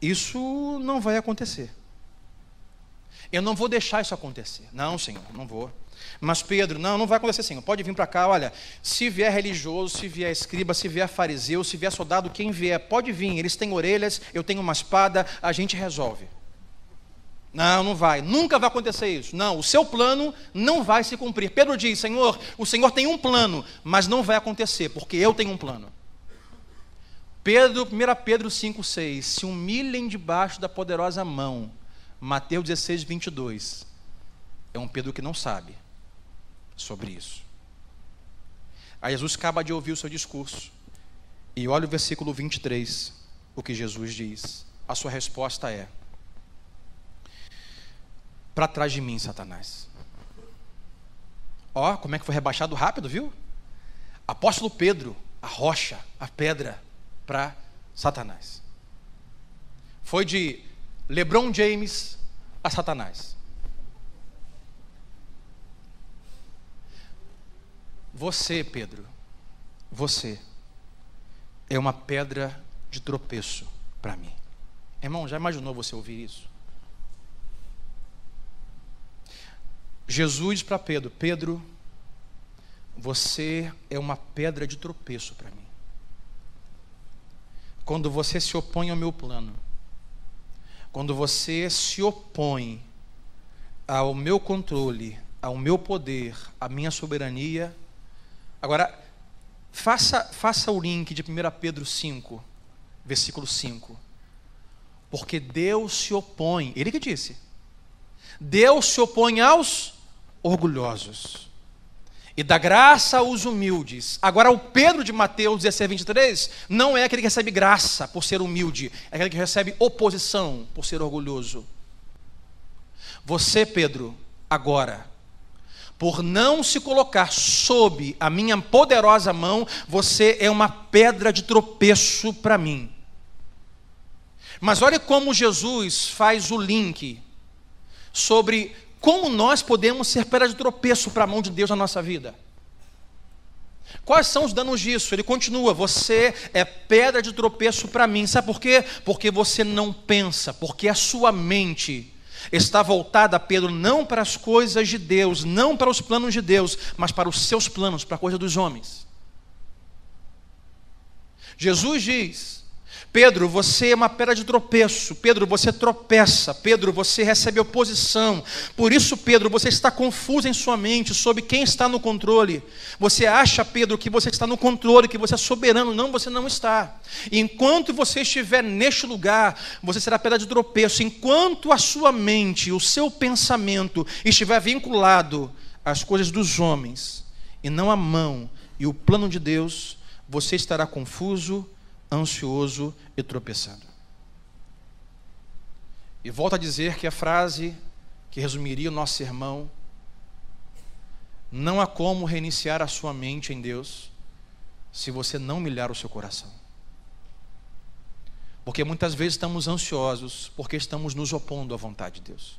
isso não vai acontecer. Eu não vou deixar isso acontecer. Não, Senhor, não vou. Mas Pedro, não, não vai acontecer, Senhor. Pode vir para cá, olha. Se vier religioso, se vier escriba, se vier fariseu, se vier soldado, quem vier, pode vir. Eles têm orelhas, eu tenho uma espada, a gente resolve. Não, não vai. Nunca vai acontecer isso. Não, o seu plano não vai se cumprir. Pedro diz: Senhor, o Senhor tem um plano, mas não vai acontecer, porque eu tenho um plano. Pedro, 1 Pedro 5,6: Se humilhem debaixo da poderosa mão. Mateus 16, 22. É um Pedro que não sabe sobre isso. Aí Jesus acaba de ouvir o seu discurso. E olha o versículo 23, o que Jesus diz. A sua resposta é: Para trás de mim, Satanás. Ó, como é que foi rebaixado rápido, viu? Apóstolo Pedro, a rocha, a pedra, para Satanás. Foi de LeBron James a Satanás. Você, Pedro, você é uma pedra de tropeço para mim. Irmão, já imaginou você ouvir isso? Jesus para Pedro: Pedro, você é uma pedra de tropeço para mim quando você se opõe ao meu plano, quando você se opõe ao meu controle, ao meu poder, à minha soberania. Agora, faça, faça o link de 1 Pedro 5, versículo 5. Porque Deus se opõe, ele que disse, Deus se opõe aos orgulhosos e dá graça aos humildes. Agora, o Pedro de Mateus 16, 23, não é aquele que recebe graça por ser humilde, é aquele que recebe oposição por ser orgulhoso. Você, Pedro, agora, por não se colocar sob a minha poderosa mão, você é uma pedra de tropeço para mim. Mas olha como Jesus faz o link sobre como nós podemos ser pedra de tropeço para a mão de Deus na nossa vida? Quais são os danos disso? Ele continua: você é pedra de tropeço para mim. Sabe por quê? Porque você não pensa, porque a sua mente está voltada, Pedro, não para as coisas de Deus, não para os planos de Deus, mas para os seus planos, para a coisa dos homens. Jesus diz: Pedro, você é uma pedra de tropeço. Pedro, você tropeça. Pedro, você recebe oposição. Por isso, Pedro, você está confuso em sua mente sobre quem está no controle. Você acha, Pedro, que você está no controle, que você é soberano. Não, você não está. enquanto você estiver neste lugar, você será pedra de tropeço. Enquanto a sua mente, o seu pensamento estiver vinculado às coisas dos homens e não à mão e o plano de Deus, você estará confuso ansioso e tropeçando. E volto a dizer que a frase que resumiria o nosso sermão: não há como reiniciar a sua mente em Deus se você não milhar o seu coração. Porque muitas vezes estamos ansiosos porque estamos nos opondo à vontade de Deus.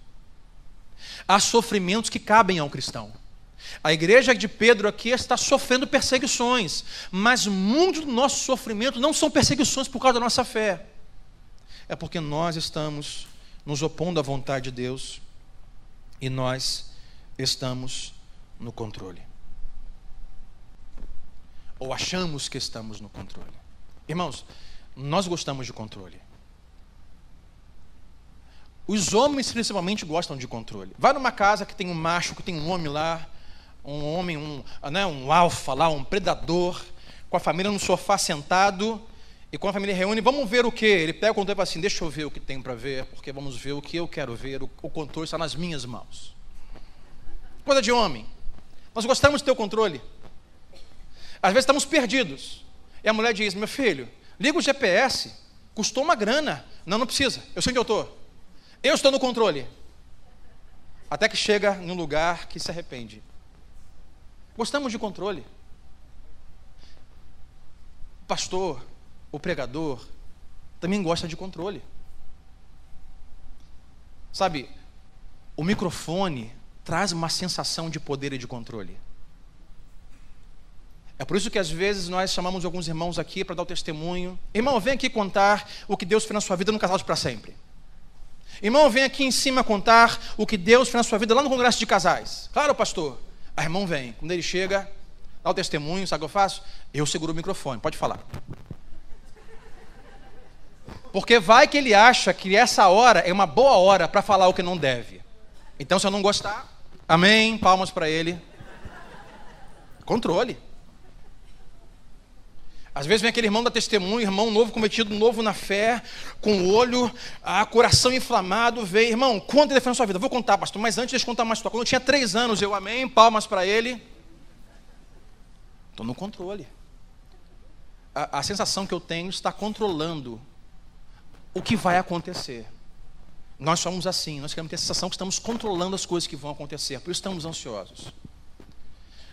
Há sofrimentos que cabem ao cristão. A igreja de Pedro aqui está sofrendo perseguições, mas muito do nosso sofrimento não são perseguições por causa da nossa fé, é porque nós estamos nos opondo à vontade de Deus e nós estamos no controle. ou achamos que estamos no controle. Irmãos, nós gostamos de controle. Os homens principalmente gostam de controle. Vai numa casa que tem um macho, que tem um homem lá, um homem, um, né, um alfa lá, um predador, com a família no sofá sentado, e quando a família reúne, vamos ver o que? Ele pega o controle e fala assim: deixa eu ver o que tem para ver, porque vamos ver o que eu quero ver, o, o controle está nas minhas mãos. Coisa de homem. Nós gostamos de ter o controle. Às vezes estamos perdidos. E a mulher diz: meu filho, liga o GPS, custou uma grana. Não, não precisa, eu sei onde eu estou. Eu estou no controle. Até que chega num lugar que se arrepende. Gostamos de controle. O pastor, o pregador, também gosta de controle. Sabe, o microfone traz uma sensação de poder e de controle. É por isso que às vezes nós chamamos alguns irmãos aqui para dar o testemunho. Irmão, vem aqui contar o que Deus fez na sua vida no casal de para sempre. Irmão, vem aqui em cima contar o que Deus fez na sua vida lá no congresso de casais. Claro, pastor. A irmão vem. Quando ele chega, dá o testemunho, sabe o que eu faço? Eu seguro o microfone, pode falar. Porque vai que ele acha que essa hora é uma boa hora para falar o que não deve. Então, se eu não gostar, amém, palmas para ele. Controle. Às vezes vem aquele irmão da testemunha, irmão novo, cometido novo na fé, com o olho, a coração inflamado, veio, irmão, conta ele foi na sua vida. Vou contar, pastor, mas antes de contar uma história. Quando eu tinha três anos, eu amém, palmas para ele. Estou no controle. A, a sensação que eu tenho está controlando o que vai acontecer. Nós somos assim, nós queremos ter a sensação que estamos controlando as coisas que vão acontecer, por isso estamos ansiosos.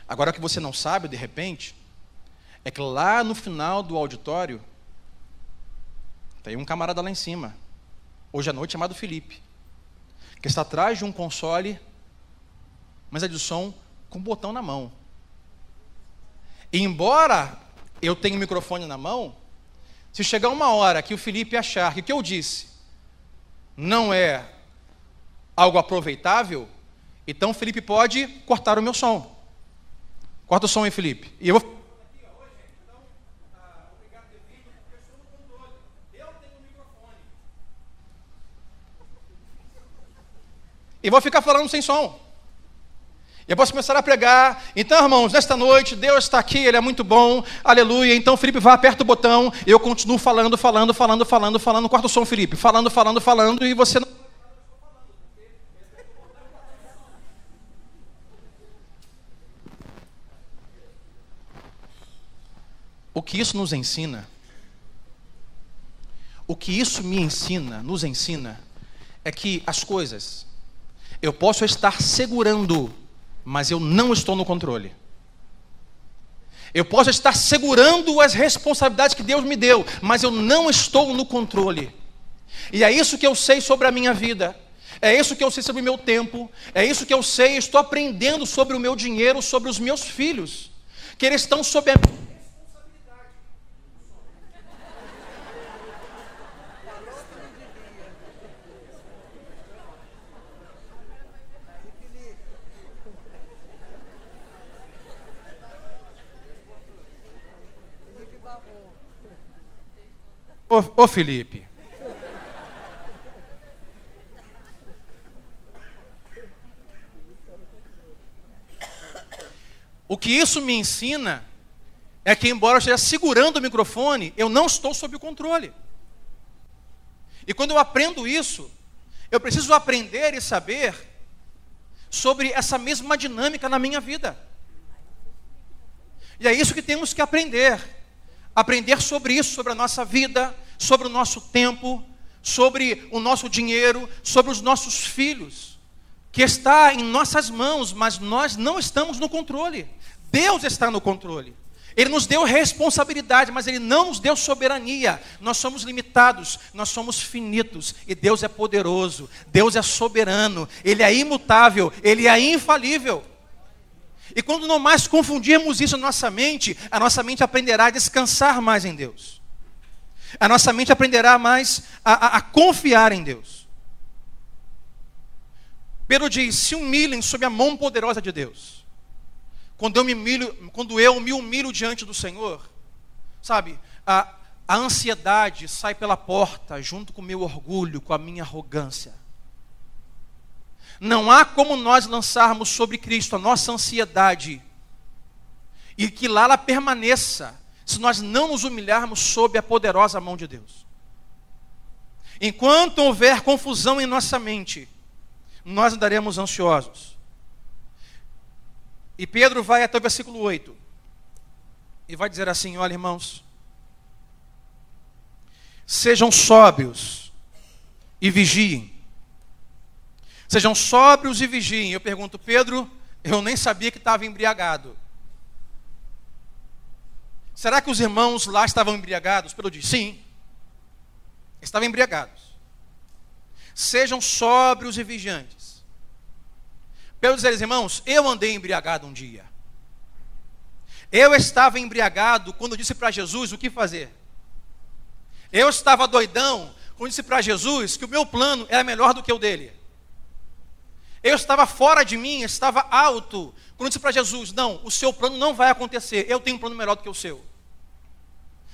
Agora que você não sabe, de repente, é que lá no final do auditório tem um camarada lá em cima, hoje à noite chamado Felipe, que está atrás de um console, mas é de som com um botão na mão. E embora eu tenha o microfone na mão, se chegar uma hora que o Felipe achar que o que eu disse não é algo aproveitável, então o Felipe pode cortar o meu som. Corta o som aí, Felipe. E eu vou E vou ficar falando sem som. Eu posso começar a pregar. Então, irmãos, nesta noite, Deus está aqui, Ele é muito bom. Aleluia. Então, Felipe vai, aperta o botão. Eu continuo falando, falando, falando, falando, falando. Quarto som, Felipe. Falando, falando, falando. E você não. O que isso nos ensina? O que isso me ensina, nos ensina, é que as coisas eu posso estar segurando, mas eu não estou no controle. Eu posso estar segurando as responsabilidades que Deus me deu, mas eu não estou no controle. E é isso que eu sei sobre a minha vida. É isso que eu sei sobre o meu tempo. É isso que eu sei. Estou aprendendo sobre o meu dinheiro, sobre os meus filhos. Que eles estão sob a Ô, ô Felipe. O que isso me ensina é que, embora eu esteja segurando o microfone, eu não estou sob o controle. E quando eu aprendo isso, eu preciso aprender e saber sobre essa mesma dinâmica na minha vida. E é isso que temos que aprender aprender sobre isso, sobre a nossa vida, sobre o nosso tempo, sobre o nosso dinheiro, sobre os nossos filhos, que está em nossas mãos, mas nós não estamos no controle. Deus está no controle. Ele nos deu responsabilidade, mas Ele não nos deu soberania. Nós somos limitados, nós somos finitos, e Deus é poderoso, Deus é soberano, Ele é imutável, Ele é infalível. E quando não mais confundirmos isso na nossa mente, a nossa mente aprenderá a descansar mais em Deus. A nossa mente aprenderá mais a, a, a confiar em Deus. Pedro diz: se humilhem sob a mão poderosa de Deus. quando eu me humilho, quando eu me humilho diante do Senhor, sabe, a, a ansiedade sai pela porta junto com o meu orgulho, com a minha arrogância. Não há como nós lançarmos sobre Cristo a nossa ansiedade e que lá ela permaneça, se nós não nos humilharmos sob a poderosa mão de Deus. Enquanto houver confusão em nossa mente, nós andaremos ansiosos. E Pedro vai até o versículo 8 e vai dizer assim: Olha, irmãos, sejam sóbrios e vigiem. Sejam sóbrios e vigiem. Eu pergunto, Pedro, eu nem sabia que estava embriagado. Será que os irmãos lá estavam embriagados? Pedro diz: sim, estavam embriagados. Sejam sóbrios e vigiantes. Pedro diz, irmãos, eu andei embriagado um dia. Eu estava embriagado quando disse para Jesus o que fazer. Eu estava doidão quando disse para Jesus que o meu plano era melhor do que o dele. Eu estava fora de mim, estava alto. Quando disse para Jesus: Não, o seu plano não vai acontecer, eu tenho um plano melhor do que o seu.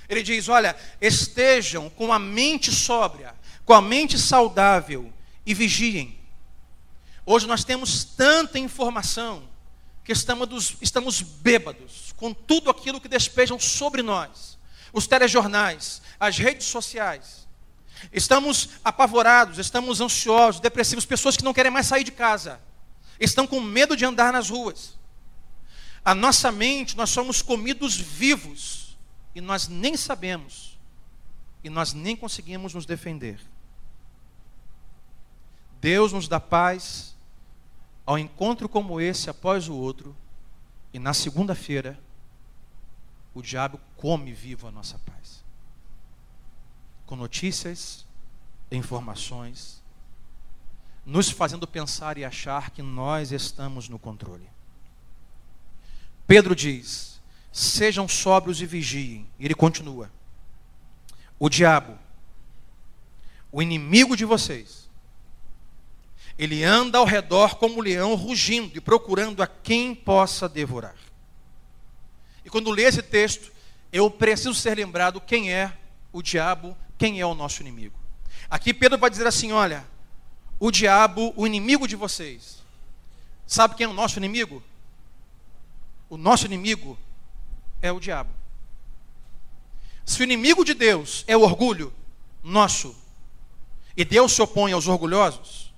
Ele diz: Olha, estejam com a mente sóbria, com a mente saudável e vigiem. Hoje nós temos tanta informação que estamos, estamos bêbados com tudo aquilo que despejam sobre nós. Os telejornais, as redes sociais. Estamos apavorados, estamos ansiosos, depressivos, pessoas que não querem mais sair de casa, estão com medo de andar nas ruas. A nossa mente, nós somos comidos vivos e nós nem sabemos, e nós nem conseguimos nos defender. Deus nos dá paz ao encontro como esse após o outro, e na segunda-feira, o diabo come vivo a nossa paz. Com notícias, informações, nos fazendo pensar e achar que nós estamos no controle. Pedro diz: Sejam sóbrios e vigiem. E ele continua: O diabo, o inimigo de vocês, ele anda ao redor como um leão rugindo e procurando a quem possa devorar. E quando lê esse texto, eu preciso ser lembrado quem é o diabo, quem é o nosso inimigo. Aqui Pedro vai dizer assim: olha, o diabo, o inimigo de vocês. Sabe quem é o nosso inimigo? O nosso inimigo é o diabo. Se o inimigo de Deus é o orgulho nosso, e Deus se opõe aos orgulhosos,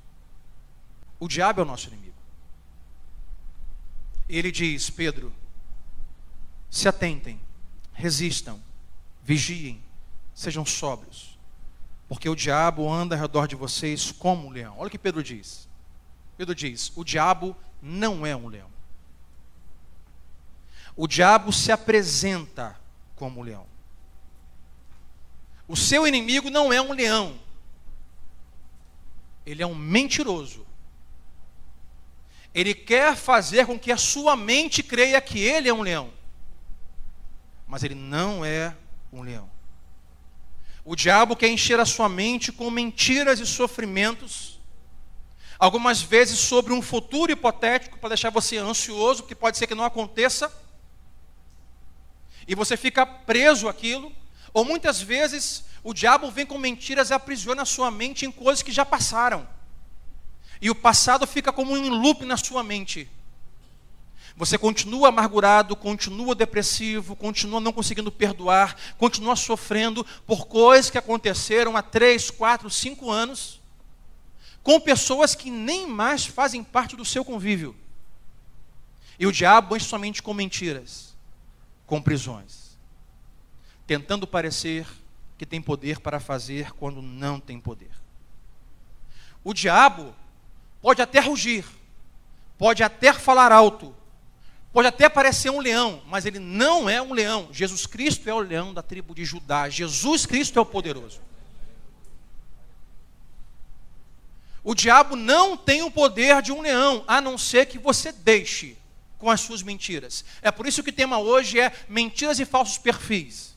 o diabo é o nosso inimigo. Ele diz, Pedro, se atentem, resistam, vigiem, sejam sóbrios, porque o diabo anda ao redor de vocês como um leão. Olha o que Pedro diz. Pedro diz: o diabo não é um leão. O diabo se apresenta como um leão. O seu inimigo não é um leão. Ele é um mentiroso. Ele quer fazer com que a sua mente creia que ele é um leão. Mas ele não é um leão. O diabo quer encher a sua mente com mentiras e sofrimentos, algumas vezes sobre um futuro hipotético para deixar você ansioso, que pode ser que não aconteça e você fica preso àquilo, ou muitas vezes o diabo vem com mentiras e aprisiona a sua mente em coisas que já passaram. E o passado fica como um loop na sua mente. Você continua amargurado, continua depressivo, continua não conseguindo perdoar, continua sofrendo por coisas que aconteceram há três, quatro, cinco anos, com pessoas que nem mais fazem parte do seu convívio. E o diabo enche sua mente com mentiras com prisões, tentando parecer que tem poder para fazer quando não tem poder. O diabo pode até rugir, pode até falar alto, pode até parecer um leão, mas ele não é um leão. Jesus Cristo é o leão da tribo de Judá, Jesus Cristo é o poderoso. O diabo não tem o poder de um leão, a não ser que você deixe com as suas mentiras. É por isso que o tema hoje é mentiras e falsos perfis.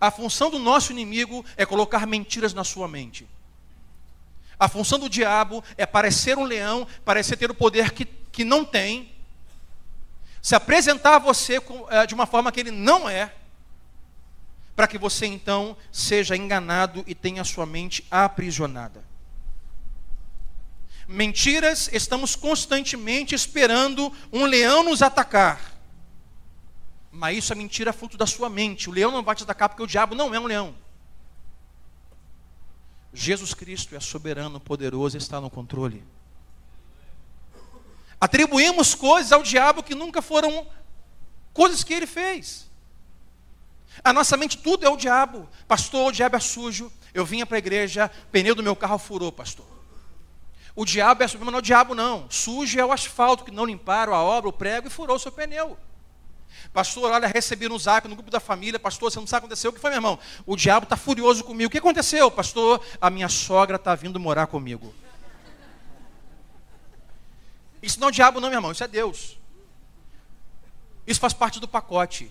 A função do nosso inimigo é colocar mentiras na sua mente. A função do diabo é parecer um leão, parecer ter o poder que, que não tem, se apresentar a você é, de uma forma que ele não é, para que você então seja enganado e tenha sua mente aprisionada. Mentiras, estamos constantemente esperando um leão nos atacar. Mas isso é mentira fruto da sua mente. O leão não vai te atacar porque o diabo não é um leão. Jesus Cristo é soberano, poderoso está no controle. Atribuímos coisas ao diabo que nunca foram coisas que ele fez. A nossa mente tudo é o diabo. Pastor, o diabo é sujo. Eu vinha para a igreja, pneu do meu carro furou, pastor. O diabo é sujo, não é o diabo não. Sujo é o asfalto que não limparam a obra, o prego e furou o seu pneu. Pastor, olha, recebi no zap, no grupo da família, pastor, você não sabe o que aconteceu. O que foi, meu irmão? O diabo está furioso comigo. O que aconteceu, pastor? A minha sogra está vindo morar comigo. Isso não é o diabo, não, meu irmão, isso é Deus. Isso faz parte do pacote.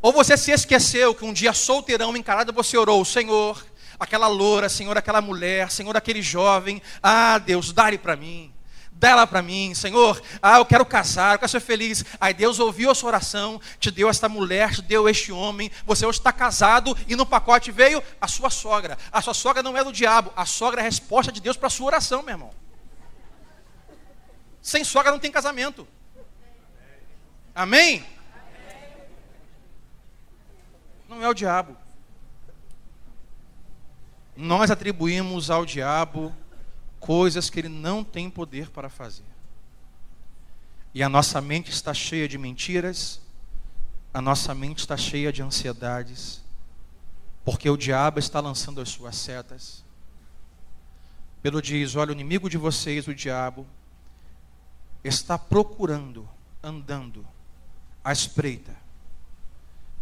Ou você se esqueceu que um dia solteirão encarado você orou, Senhor, aquela loura, Senhor, aquela mulher, Senhor, aquele jovem, ah, Deus, dá-lhe para mim dá ela para mim, Senhor, ah, eu quero casar, eu quero ser feliz. Aí Deus ouviu a sua oração, te deu esta mulher, te deu este homem, você hoje está casado e no pacote veio a sua sogra. A sua sogra não é do diabo, a sogra é a resposta de Deus para a sua oração, meu irmão. Sem sogra não tem casamento. Amém? Não é o diabo. Nós atribuímos ao diabo coisas que ele não tem poder para fazer. E a nossa mente está cheia de mentiras, a nossa mente está cheia de ansiedades, porque o diabo está lançando as suas setas. Pedro diz: Olha, o inimigo de vocês, o diabo, está procurando, andando à espreita,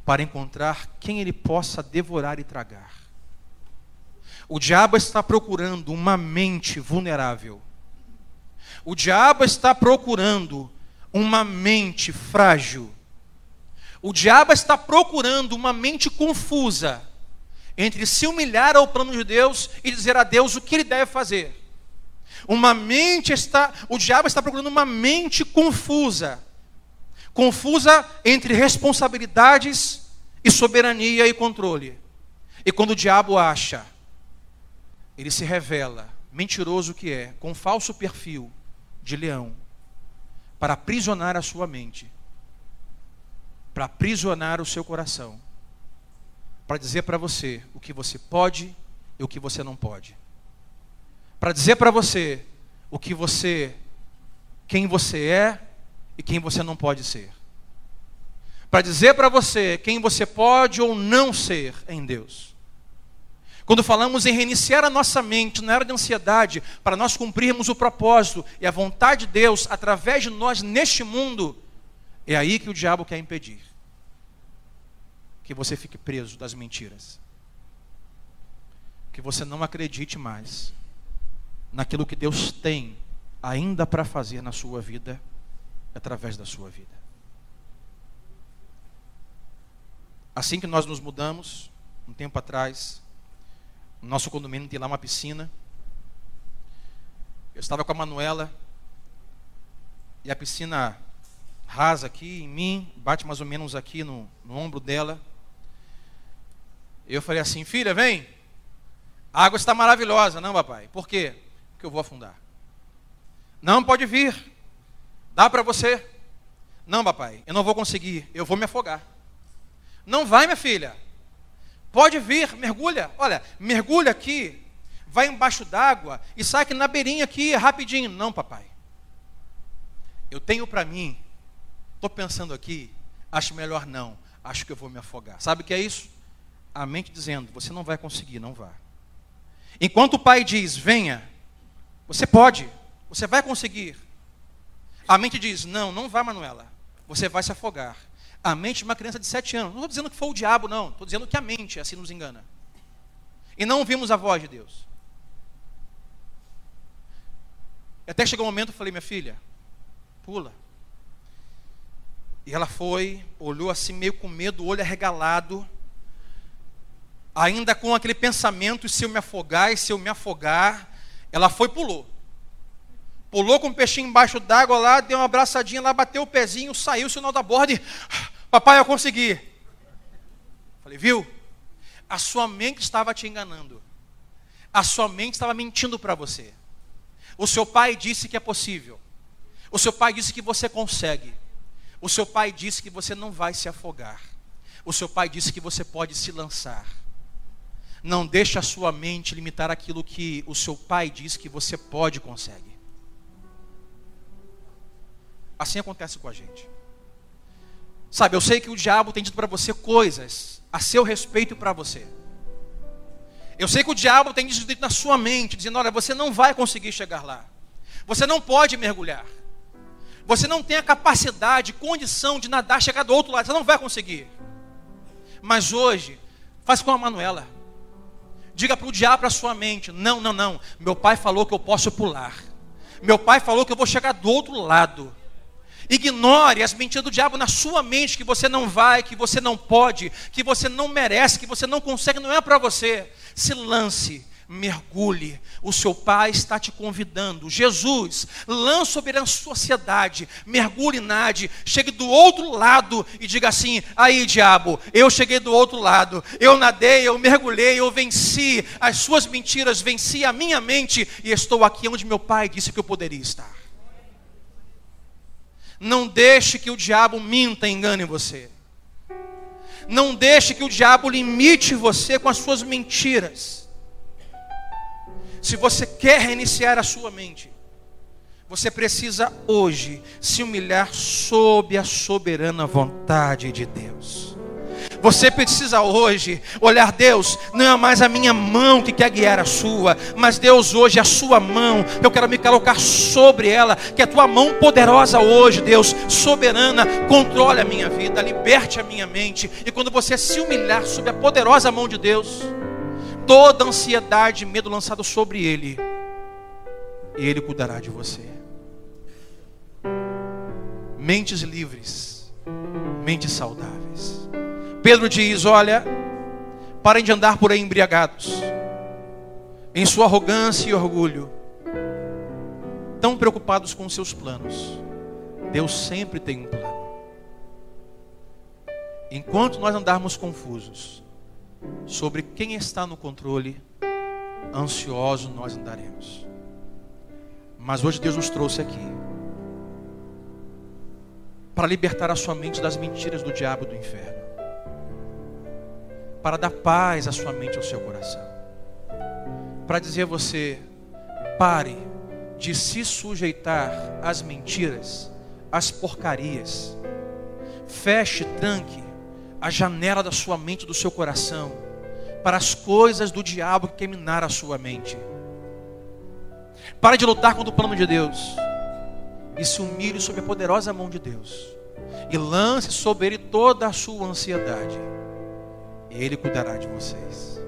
para encontrar quem ele possa devorar e tragar. O diabo está procurando uma mente vulnerável. O diabo está procurando uma mente frágil. O diabo está procurando uma mente confusa entre se humilhar ao plano de Deus e dizer a Deus o que ele deve fazer. Uma mente está, o diabo está procurando uma mente confusa. Confusa entre responsabilidades e soberania e controle. E quando o diabo acha ele se revela, mentiroso que é, com falso perfil de leão, para aprisionar a sua mente, para aprisionar o seu coração, para dizer para você o que você pode e o que você não pode, para dizer para você o que você, quem você é e quem você não pode ser, para dizer para você quem você pode ou não ser em Deus. Quando falamos em reiniciar a nossa mente na era de ansiedade, para nós cumprirmos o propósito e a vontade de Deus através de nós neste mundo, é aí que o diabo quer impedir que você fique preso das mentiras. Que você não acredite mais naquilo que Deus tem ainda para fazer na sua vida, através da sua vida. Assim que nós nos mudamos, um tempo atrás, no nosso condomínio tem lá uma piscina. Eu estava com a Manuela e a piscina rasa aqui em mim, bate mais ou menos aqui no, no ombro dela. Eu falei assim, filha, vem. A água está maravilhosa. Não, papai. Por quê? Porque eu vou afundar. Não, pode vir. Dá para você. Não, papai, eu não vou conseguir. Eu vou me afogar. Não vai, minha filha. Pode vir, mergulha. Olha, mergulha aqui, vai embaixo d'água e sai aqui na beirinha aqui rapidinho. Não, papai. Eu tenho para mim, estou pensando aqui, acho melhor não, acho que eu vou me afogar. Sabe o que é isso? A mente dizendo, você não vai conseguir, não vá. Enquanto o pai diz, venha, você pode, você vai conseguir. A mente diz, não, não vá, Manuela, você vai se afogar a mente de uma criança de sete anos. Não estou dizendo que foi o diabo, não. Estou dizendo que a mente assim nos engana. E não ouvimos a voz de Deus. Até chegou um momento, eu falei, minha filha, pula. E ela foi, olhou assim, meio com medo, olho arregalado, ainda com aquele pensamento: se eu me afogar, e se eu me afogar? Ela foi e pulou. Pulou com o peixinho embaixo d'água lá, deu uma abraçadinha lá, bateu o pezinho, saiu o sinal da borda e. Papai, eu consegui. Falei, viu? A sua mente estava te enganando. A sua mente estava mentindo para você. O seu pai disse que é possível. O seu pai disse que você consegue. O seu pai disse que você não vai se afogar. O seu pai disse que você pode se lançar. Não deixe a sua mente limitar aquilo que o seu pai diz que você pode e consegue. Assim acontece com a gente. Sabe, eu sei que o diabo tem dito para você coisas a seu respeito para você. Eu sei que o diabo tem dito na sua mente, dizendo: olha, você não vai conseguir chegar lá. Você não pode mergulhar. Você não tem a capacidade, condição de nadar, chegar do outro lado. Você não vai conseguir. Mas hoje, faz com a Manuela. Diga para o diabo, a sua mente: não, não, não. Meu pai falou que eu posso pular. Meu pai falou que eu vou chegar do outro lado. Ignore as mentiras do diabo na sua mente que você não vai, que você não pode, que você não merece, que você não consegue, não é para você. Se lance, mergulhe. O seu pai está te convidando. Jesus, lance sobre a sociedade, mergulhe, nade, chegue do outro lado e diga assim: aí, diabo, eu cheguei do outro lado, eu nadei, eu mergulhei, eu venci as suas mentiras, venci a minha mente e estou aqui onde meu pai disse que eu poderia estar. Não deixe que o diabo minta e engane você. Não deixe que o diabo limite você com as suas mentiras. Se você quer reiniciar a sua mente, você precisa hoje se humilhar sob a soberana vontade de Deus. Você precisa hoje olhar, Deus, não é mais a minha mão que quer guiar a sua, mas Deus, hoje é a sua mão, eu quero me colocar sobre ela, que a tua mão poderosa hoje, Deus, soberana, controle a minha vida, liberte a minha mente, e quando você se humilhar sob a poderosa mão de Deus, toda ansiedade e medo lançado sobre Ele, e Ele cuidará de você. Mentes livres, mentes saudáveis. Pedro diz: Olha, parem de andar por aí embriagados, em sua arrogância e orgulho, tão preocupados com seus planos. Deus sempre tem um plano. Enquanto nós andarmos confusos sobre quem está no controle, ansiosos nós andaremos. Mas hoje Deus nos trouxe aqui para libertar a sua mente das mentiras do diabo e do inferno para dar paz à sua mente e ao seu coração. Para dizer a você, pare de se sujeitar às mentiras, às porcarias. Feche, tranque a janela da sua mente e do seu coração para as coisas do diabo que minar a sua mente. Pare de lutar contra o plano de Deus e se humilhe sob a poderosa mão de Deus e lance sobre ele toda a sua ansiedade. Ele cuidará de vocês.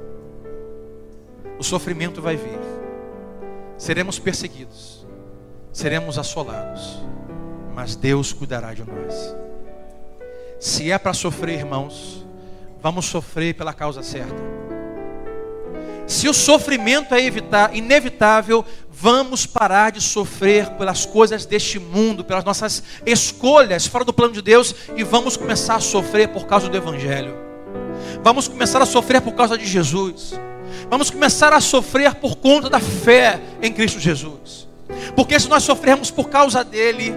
O sofrimento vai vir. Seremos perseguidos. Seremos assolados. Mas Deus cuidará de nós. Se é para sofrer, irmãos, vamos sofrer pela causa certa. Se o sofrimento é inevitável, vamos parar de sofrer pelas coisas deste mundo, pelas nossas escolhas fora do plano de Deus e vamos começar a sofrer por causa do Evangelho. Vamos começar a sofrer por causa de Jesus. Vamos começar a sofrer por conta da fé em Cristo Jesus. Porque se nós sofrermos por causa dele,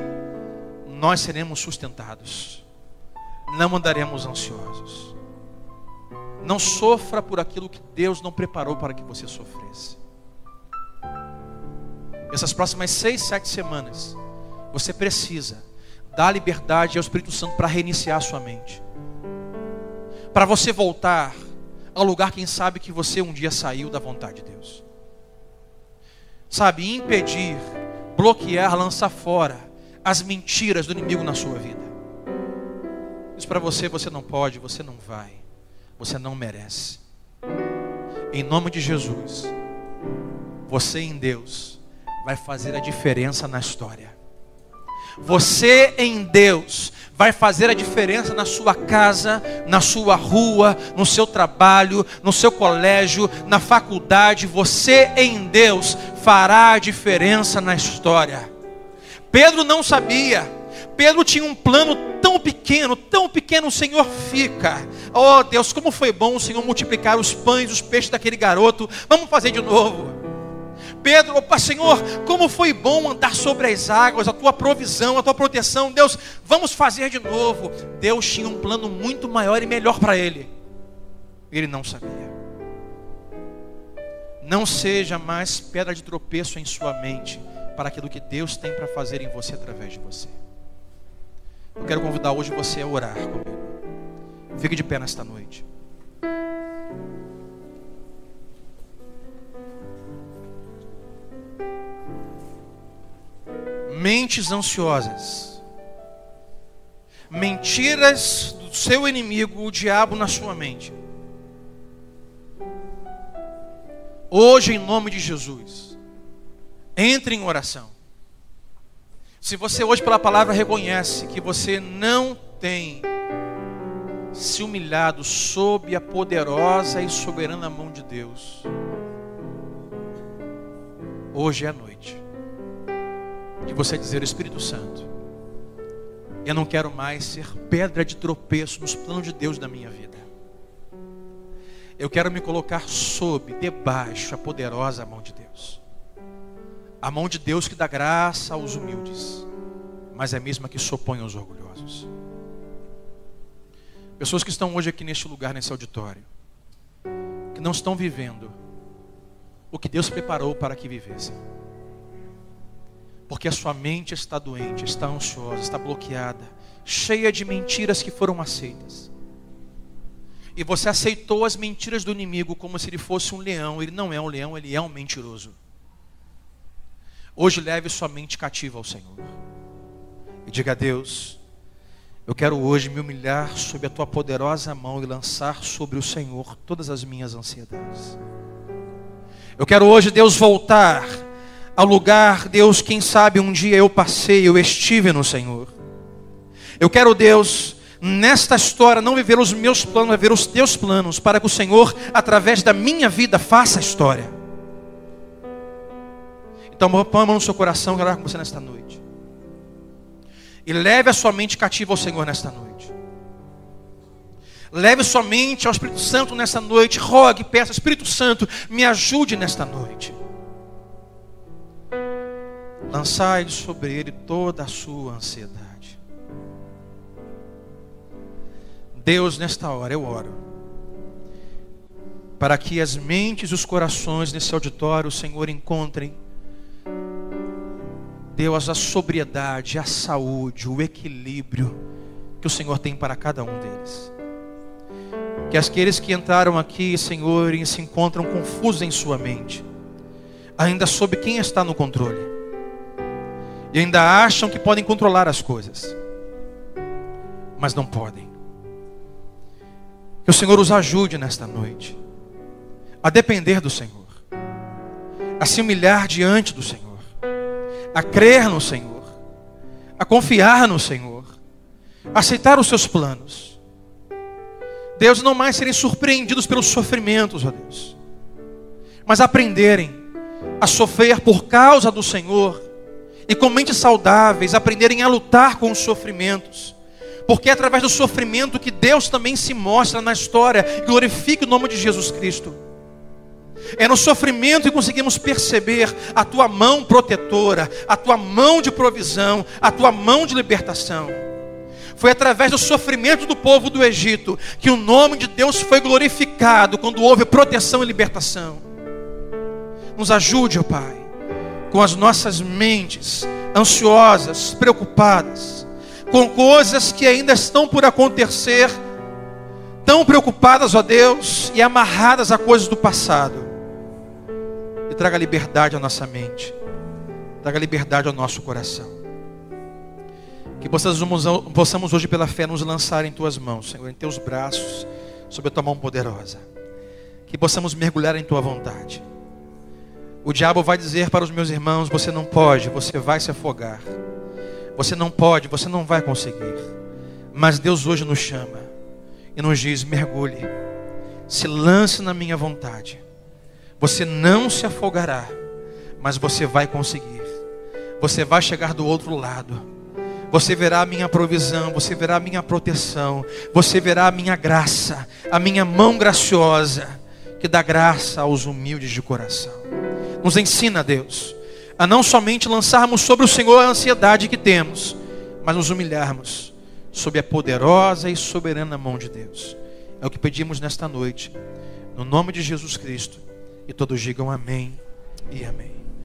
nós seremos sustentados. Não andaremos ansiosos. Não sofra por aquilo que Deus não preparou para que você sofresse. Essas próximas seis, sete semanas, você precisa dar liberdade ao Espírito Santo para reiniciar a sua mente para você voltar ao lugar, quem sabe, que você um dia saiu da vontade de Deus. Sabe, impedir, bloquear, lançar fora as mentiras do inimigo na sua vida. Isso para você, você não pode, você não vai, você não merece. Em nome de Jesus, você em Deus vai fazer a diferença na história. Você em Deus vai fazer a diferença na sua casa, na sua rua, no seu trabalho, no seu colégio, na faculdade. Você em Deus fará a diferença na história. Pedro não sabia. Pedro tinha um plano tão pequeno, tão pequeno, o Senhor fica. Oh Deus, como foi bom o Senhor multiplicar os pães, os peixes daquele garoto. Vamos fazer de novo. Pedro, opa, Senhor, como foi bom andar sobre as águas, a tua provisão, a tua proteção. Deus, vamos fazer de novo. Deus tinha um plano muito maior e melhor para ele. Ele não sabia. Não seja mais pedra de tropeço em sua mente para aquilo que Deus tem para fazer em você através de você. Eu quero convidar hoje você a orar comigo. Fique de pé nesta noite. Mentes ansiosas, mentiras do seu inimigo, o diabo, na sua mente. Hoje, em nome de Jesus, entre em oração. Se você hoje, pela palavra, reconhece que você não tem se humilhado sob a poderosa e soberana mão de Deus, hoje é a noite de você dizer: Espírito Santo, eu não quero mais ser pedra de tropeço nos planos de Deus na minha vida. Eu quero me colocar sob, debaixo a poderosa mão de Deus. A mão de Deus que dá graça aos humildes, mas é a mesma que se opõe aos orgulhosos. Pessoas que estão hoje aqui neste lugar, nesse auditório, que não estão vivendo o que Deus preparou para que vivessem. Porque a sua mente está doente, está ansiosa, está bloqueada, cheia de mentiras que foram aceitas e você aceitou as mentiras do inimigo como se ele fosse um leão. Ele não é um leão, ele é um mentiroso. Hoje leve sua mente cativa ao Senhor. E diga a Deus: Eu quero hoje me humilhar sob a tua poderosa mão e lançar sobre o Senhor todas as minhas ansiedades. Eu quero hoje, Deus, voltar ao lugar, Deus, quem sabe um dia eu passei, eu estive no Senhor. Eu quero, Deus, nesta história, não viver os meus planos, viver os teus planos, para que o Senhor, através da minha vida, faça a história. Então, põe a mão no seu coração, quero orar com você nesta noite. E leve a sua mente cativa ao Senhor nesta noite. Leve sua mente ao Espírito Santo nesta noite. Rogue, peça, Espírito Santo, me ajude nesta noite. Lançai sobre ele toda a sua ansiedade. Deus, nesta hora eu oro, para que as mentes e os corações nesse auditório, o Senhor, encontrem, Deus, a sobriedade, a saúde, o equilíbrio que o Senhor tem para cada um deles. Que aqueles que entraram aqui, Senhor, e se encontram confusos em sua mente, ainda sob quem está no controle, e ainda acham que podem controlar as coisas, mas não podem. Que o Senhor os ajude nesta noite a depender do Senhor, a se humilhar diante do Senhor, a crer no Senhor, a confiar no Senhor, a aceitar os seus planos. Deus, não mais serem surpreendidos pelos sofrimentos, ó Deus, mas aprenderem a sofrer por causa do Senhor e com mentes saudáveis, aprenderem a lutar com os sofrimentos porque é através do sofrimento que Deus também se mostra na história glorifica o nome de Jesus Cristo. É no sofrimento que conseguimos perceber a tua mão protetora, a tua mão de provisão, a tua mão de libertação. Foi através do sofrimento do povo do Egito que o nome de Deus foi glorificado quando houve proteção e libertação. Nos ajude, ó Pai, com as nossas mentes ansiosas, preocupadas com coisas que ainda estão por acontecer, tão preocupadas, ó Deus, e amarradas a coisas do passado. E traga liberdade à nossa mente, traga liberdade ao nosso coração. Que possamos, hoje, pela fé, nos lançar em tuas mãos, Senhor, em teus braços, sob a tua mão poderosa. Que possamos mergulhar em tua vontade. O diabo vai dizer para os meus irmãos: você não pode, você vai se afogar. Você não pode, você não vai conseguir. Mas Deus hoje nos chama e nos diz: mergulhe, se lance na minha vontade. Você não se afogará, mas você vai conseguir. você vai chegar do outro lado. Você verá a minha provisão, você verá a minha proteção, você verá a minha graça, a minha mão graciosa, que dá graça aos humildes de coração. Nos ensina, Deus, a não somente lançarmos sobre o Senhor a ansiedade que temos, mas nos humilharmos sob a poderosa e soberana mão de Deus. É o que pedimos nesta noite, no nome de Jesus Cristo. E todos digam amém e amém.